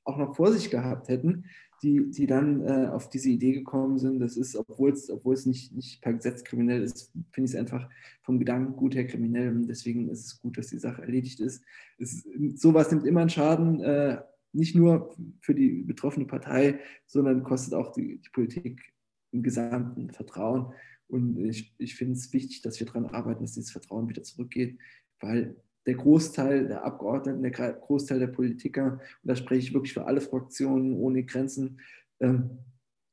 auch noch vor sich gehabt hätten, die, die dann äh, auf diese Idee gekommen sind. Das ist, obwohl es, obwohl es nicht, nicht per Gesetz kriminell ist, finde ich es einfach vom Gedankengut her kriminell. Und deswegen ist es gut, dass die Sache erledigt ist. Es, sowas nimmt immer einen Schaden, äh, nicht nur für die betroffene Partei, sondern kostet auch die, die Politik im gesamten Vertrauen. Und ich, ich finde es wichtig, dass wir daran arbeiten, dass dieses Vertrauen wieder zurückgeht, weil der Großteil der Abgeordneten, der Großteil der Politiker, und da spreche ich wirklich für alle Fraktionen ohne Grenzen, ähm,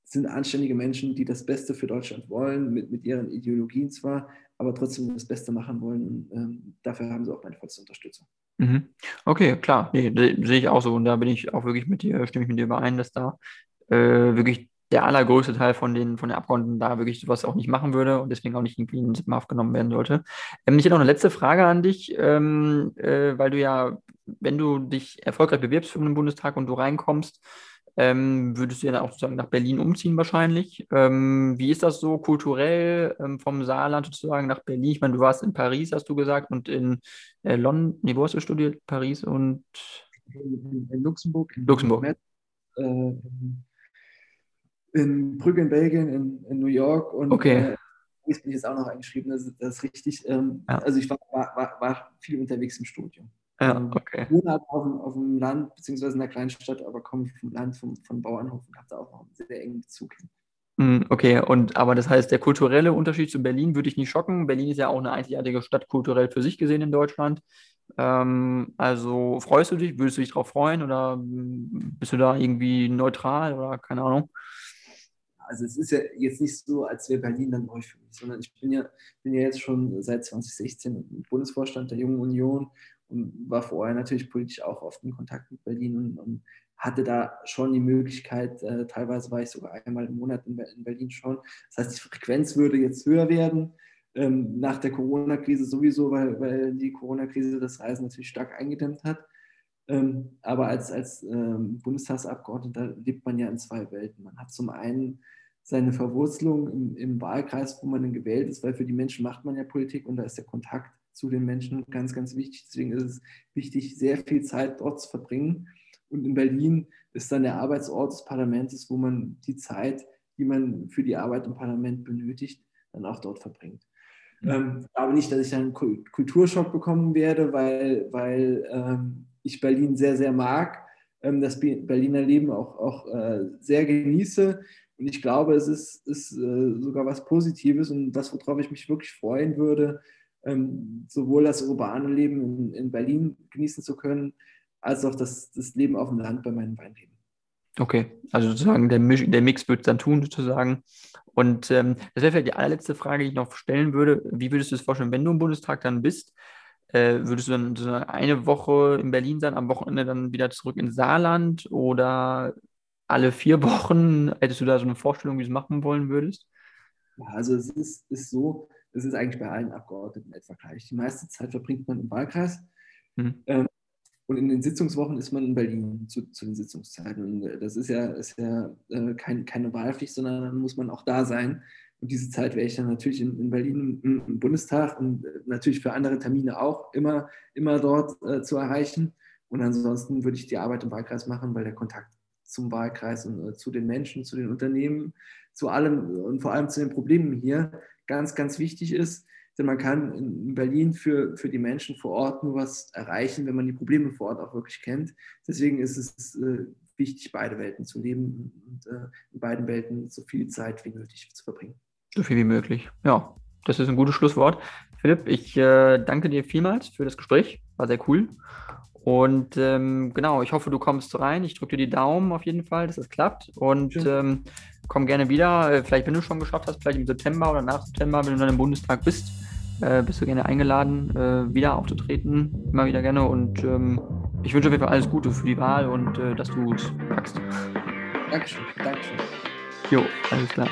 sind anständige Menschen, die das Beste für Deutschland wollen, mit, mit ihren Ideologien zwar, aber trotzdem das Beste machen wollen. Und ähm, dafür haben sie auch meine vollste Unterstützung. Mhm. Okay, klar, nee, sehe ich auch so. Und da bin ich auch wirklich mit dir, stimme ich mit dir überein, dass da äh, wirklich der allergrößte Teil von den, von den Abgeordneten da wirklich sowas auch nicht machen würde und deswegen auch nicht irgendwie in den aufgenommen werden sollte. Ähm, ich hätte noch eine letzte Frage an dich, ähm, äh, weil du ja, wenn du dich erfolgreich bewirbst für den Bundestag und du reinkommst, ähm, würdest du ja dann auch sozusagen nach Berlin umziehen wahrscheinlich. Ähm, wie ist das so kulturell ähm, vom Saarland sozusagen nach Berlin? Ich meine, du warst in Paris, hast du gesagt, und in äh, London, nee, wo hast du studiert? Paris und in, in Luxemburg. In Luxemburg. Äh, in Brügge in Belgien, in, in New York und okay. äh, bin ich jetzt auch noch eingeschrieben, das, das ist richtig. Ähm, ja. Also ich war, war, war, viel unterwegs im Studium. Ja, ähm, okay. Ich wohne auf, auf dem Land, beziehungsweise in einer kleinen Stadt, aber komme vom Land, vom, von Bauernhof und habe da auch noch einen sehr engen Bezug hin. Hm, okay, und aber das heißt, der kulturelle Unterschied zu Berlin würde ich nicht schocken. Berlin ist ja auch eine einzigartige Stadt kulturell für sich gesehen in Deutschland. Ähm, also freust du dich, würdest du dich darauf freuen oder bist du da irgendwie neutral oder keine Ahnung? Also es ist ja jetzt nicht so, als wäre Berlin dann neu für mich, sondern ich bin ja, bin ja jetzt schon seit 2016 im Bundesvorstand der Jungen Union und war vorher natürlich politisch auch oft in Kontakt mit Berlin und, und hatte da schon die Möglichkeit, äh, teilweise war ich sogar einmal im Monat in, in, Berlin schon. Das heißt, die Frequenz würde jetzt höher werden. Ähm, nach der Corona-Krise sowieso, weil, weil die Corona-Krise das Reisen natürlich stark eingedämmt hat. Ähm, aber als, als ähm, Bundestagsabgeordneter lebt man ja in zwei Welten. Man hat zum einen seine Verwurzelung im, im Wahlkreis, wo man dann gewählt ist, weil für die Menschen macht man ja Politik und da ist der Kontakt zu den Menschen ganz, ganz wichtig. Deswegen ist es wichtig, sehr viel Zeit dort zu verbringen. Und in Berlin ist dann der Arbeitsort des Parlaments, wo man die Zeit, die man für die Arbeit im Parlament benötigt, dann auch dort verbringt. Mhm. Ähm, ich glaube nicht, dass ich einen Kulturschock bekommen werde, weil, weil ähm, ich Berlin sehr, sehr mag, ähm, das Berliner Leben auch, auch äh, sehr genieße. Und ich glaube, es ist, ist äh, sogar was Positives und das, worauf ich mich wirklich freuen würde, ähm, sowohl das urbane Leben in, in Berlin genießen zu können, als auch das, das Leben auf dem Land bei meinen Weinreben. Okay, also sozusagen der, Misch, der Mix wird es dann tun, sozusagen. Und ähm, das wäre vielleicht die allerletzte Frage, die ich noch stellen würde. Wie würdest du es vorstellen, wenn du im Bundestag dann bist? Äh, würdest du dann so eine Woche in Berlin sein, am Wochenende dann wieder zurück ins Saarland oder alle vier Wochen? Hättest du da so eine Vorstellung, wie du es machen wollen würdest? Ja, also es ist, ist so, es ist eigentlich bei allen Abgeordneten etwa gleich. Die meiste Zeit verbringt man im Wahlkreis. Mhm. Ähm, und in den Sitzungswochen ist man in Berlin zu, zu den Sitzungszeiten. Und äh, das ist ja, ist ja äh, kein, keine Wahlpflicht, sondern dann muss man auch da sein. Und diese Zeit wäre ich dann natürlich in, in Berlin im, im, Bundestag und äh, natürlich für andere Termine auch immer, immer dort äh, zu erreichen. Und ansonsten würde ich die Arbeit im Wahlkreis machen, weil der Kontakt zum Wahlkreis und äh, zu den Menschen, zu den Unternehmen, zu allem und vor allem zu den Problemen hier ganz, ganz wichtig ist. Denn man kann in Berlin für, für die Menschen vor Ort nur was erreichen, wenn man die Probleme vor Ort auch wirklich kennt. Deswegen ist es äh, wichtig, beide Welten zu leben und äh, in beiden Welten so viel Zeit wie nötig zu verbringen. So viel wie möglich. Ja, das ist ein gutes Schlusswort. Philipp, ich äh, danke dir vielmals für das Gespräch. War sehr cool. Und ähm, genau, ich hoffe, du kommst rein. Ich drücke dir die Daumen auf jeden Fall, dass das klappt. Und ähm, komm gerne wieder. Äh, vielleicht, wenn du schon geschafft hast, vielleicht im September oder nach September, wenn du dann im Bundestag bist äh, bist du gerne eingeladen, äh, wieder aufzutreten. Immer wieder gerne. Und ähm, ich wünsche auf jeden Fall alles Gute für die Wahl und äh, dass du es packst. Dankeschön, Dankeschön. Jo, alles klar.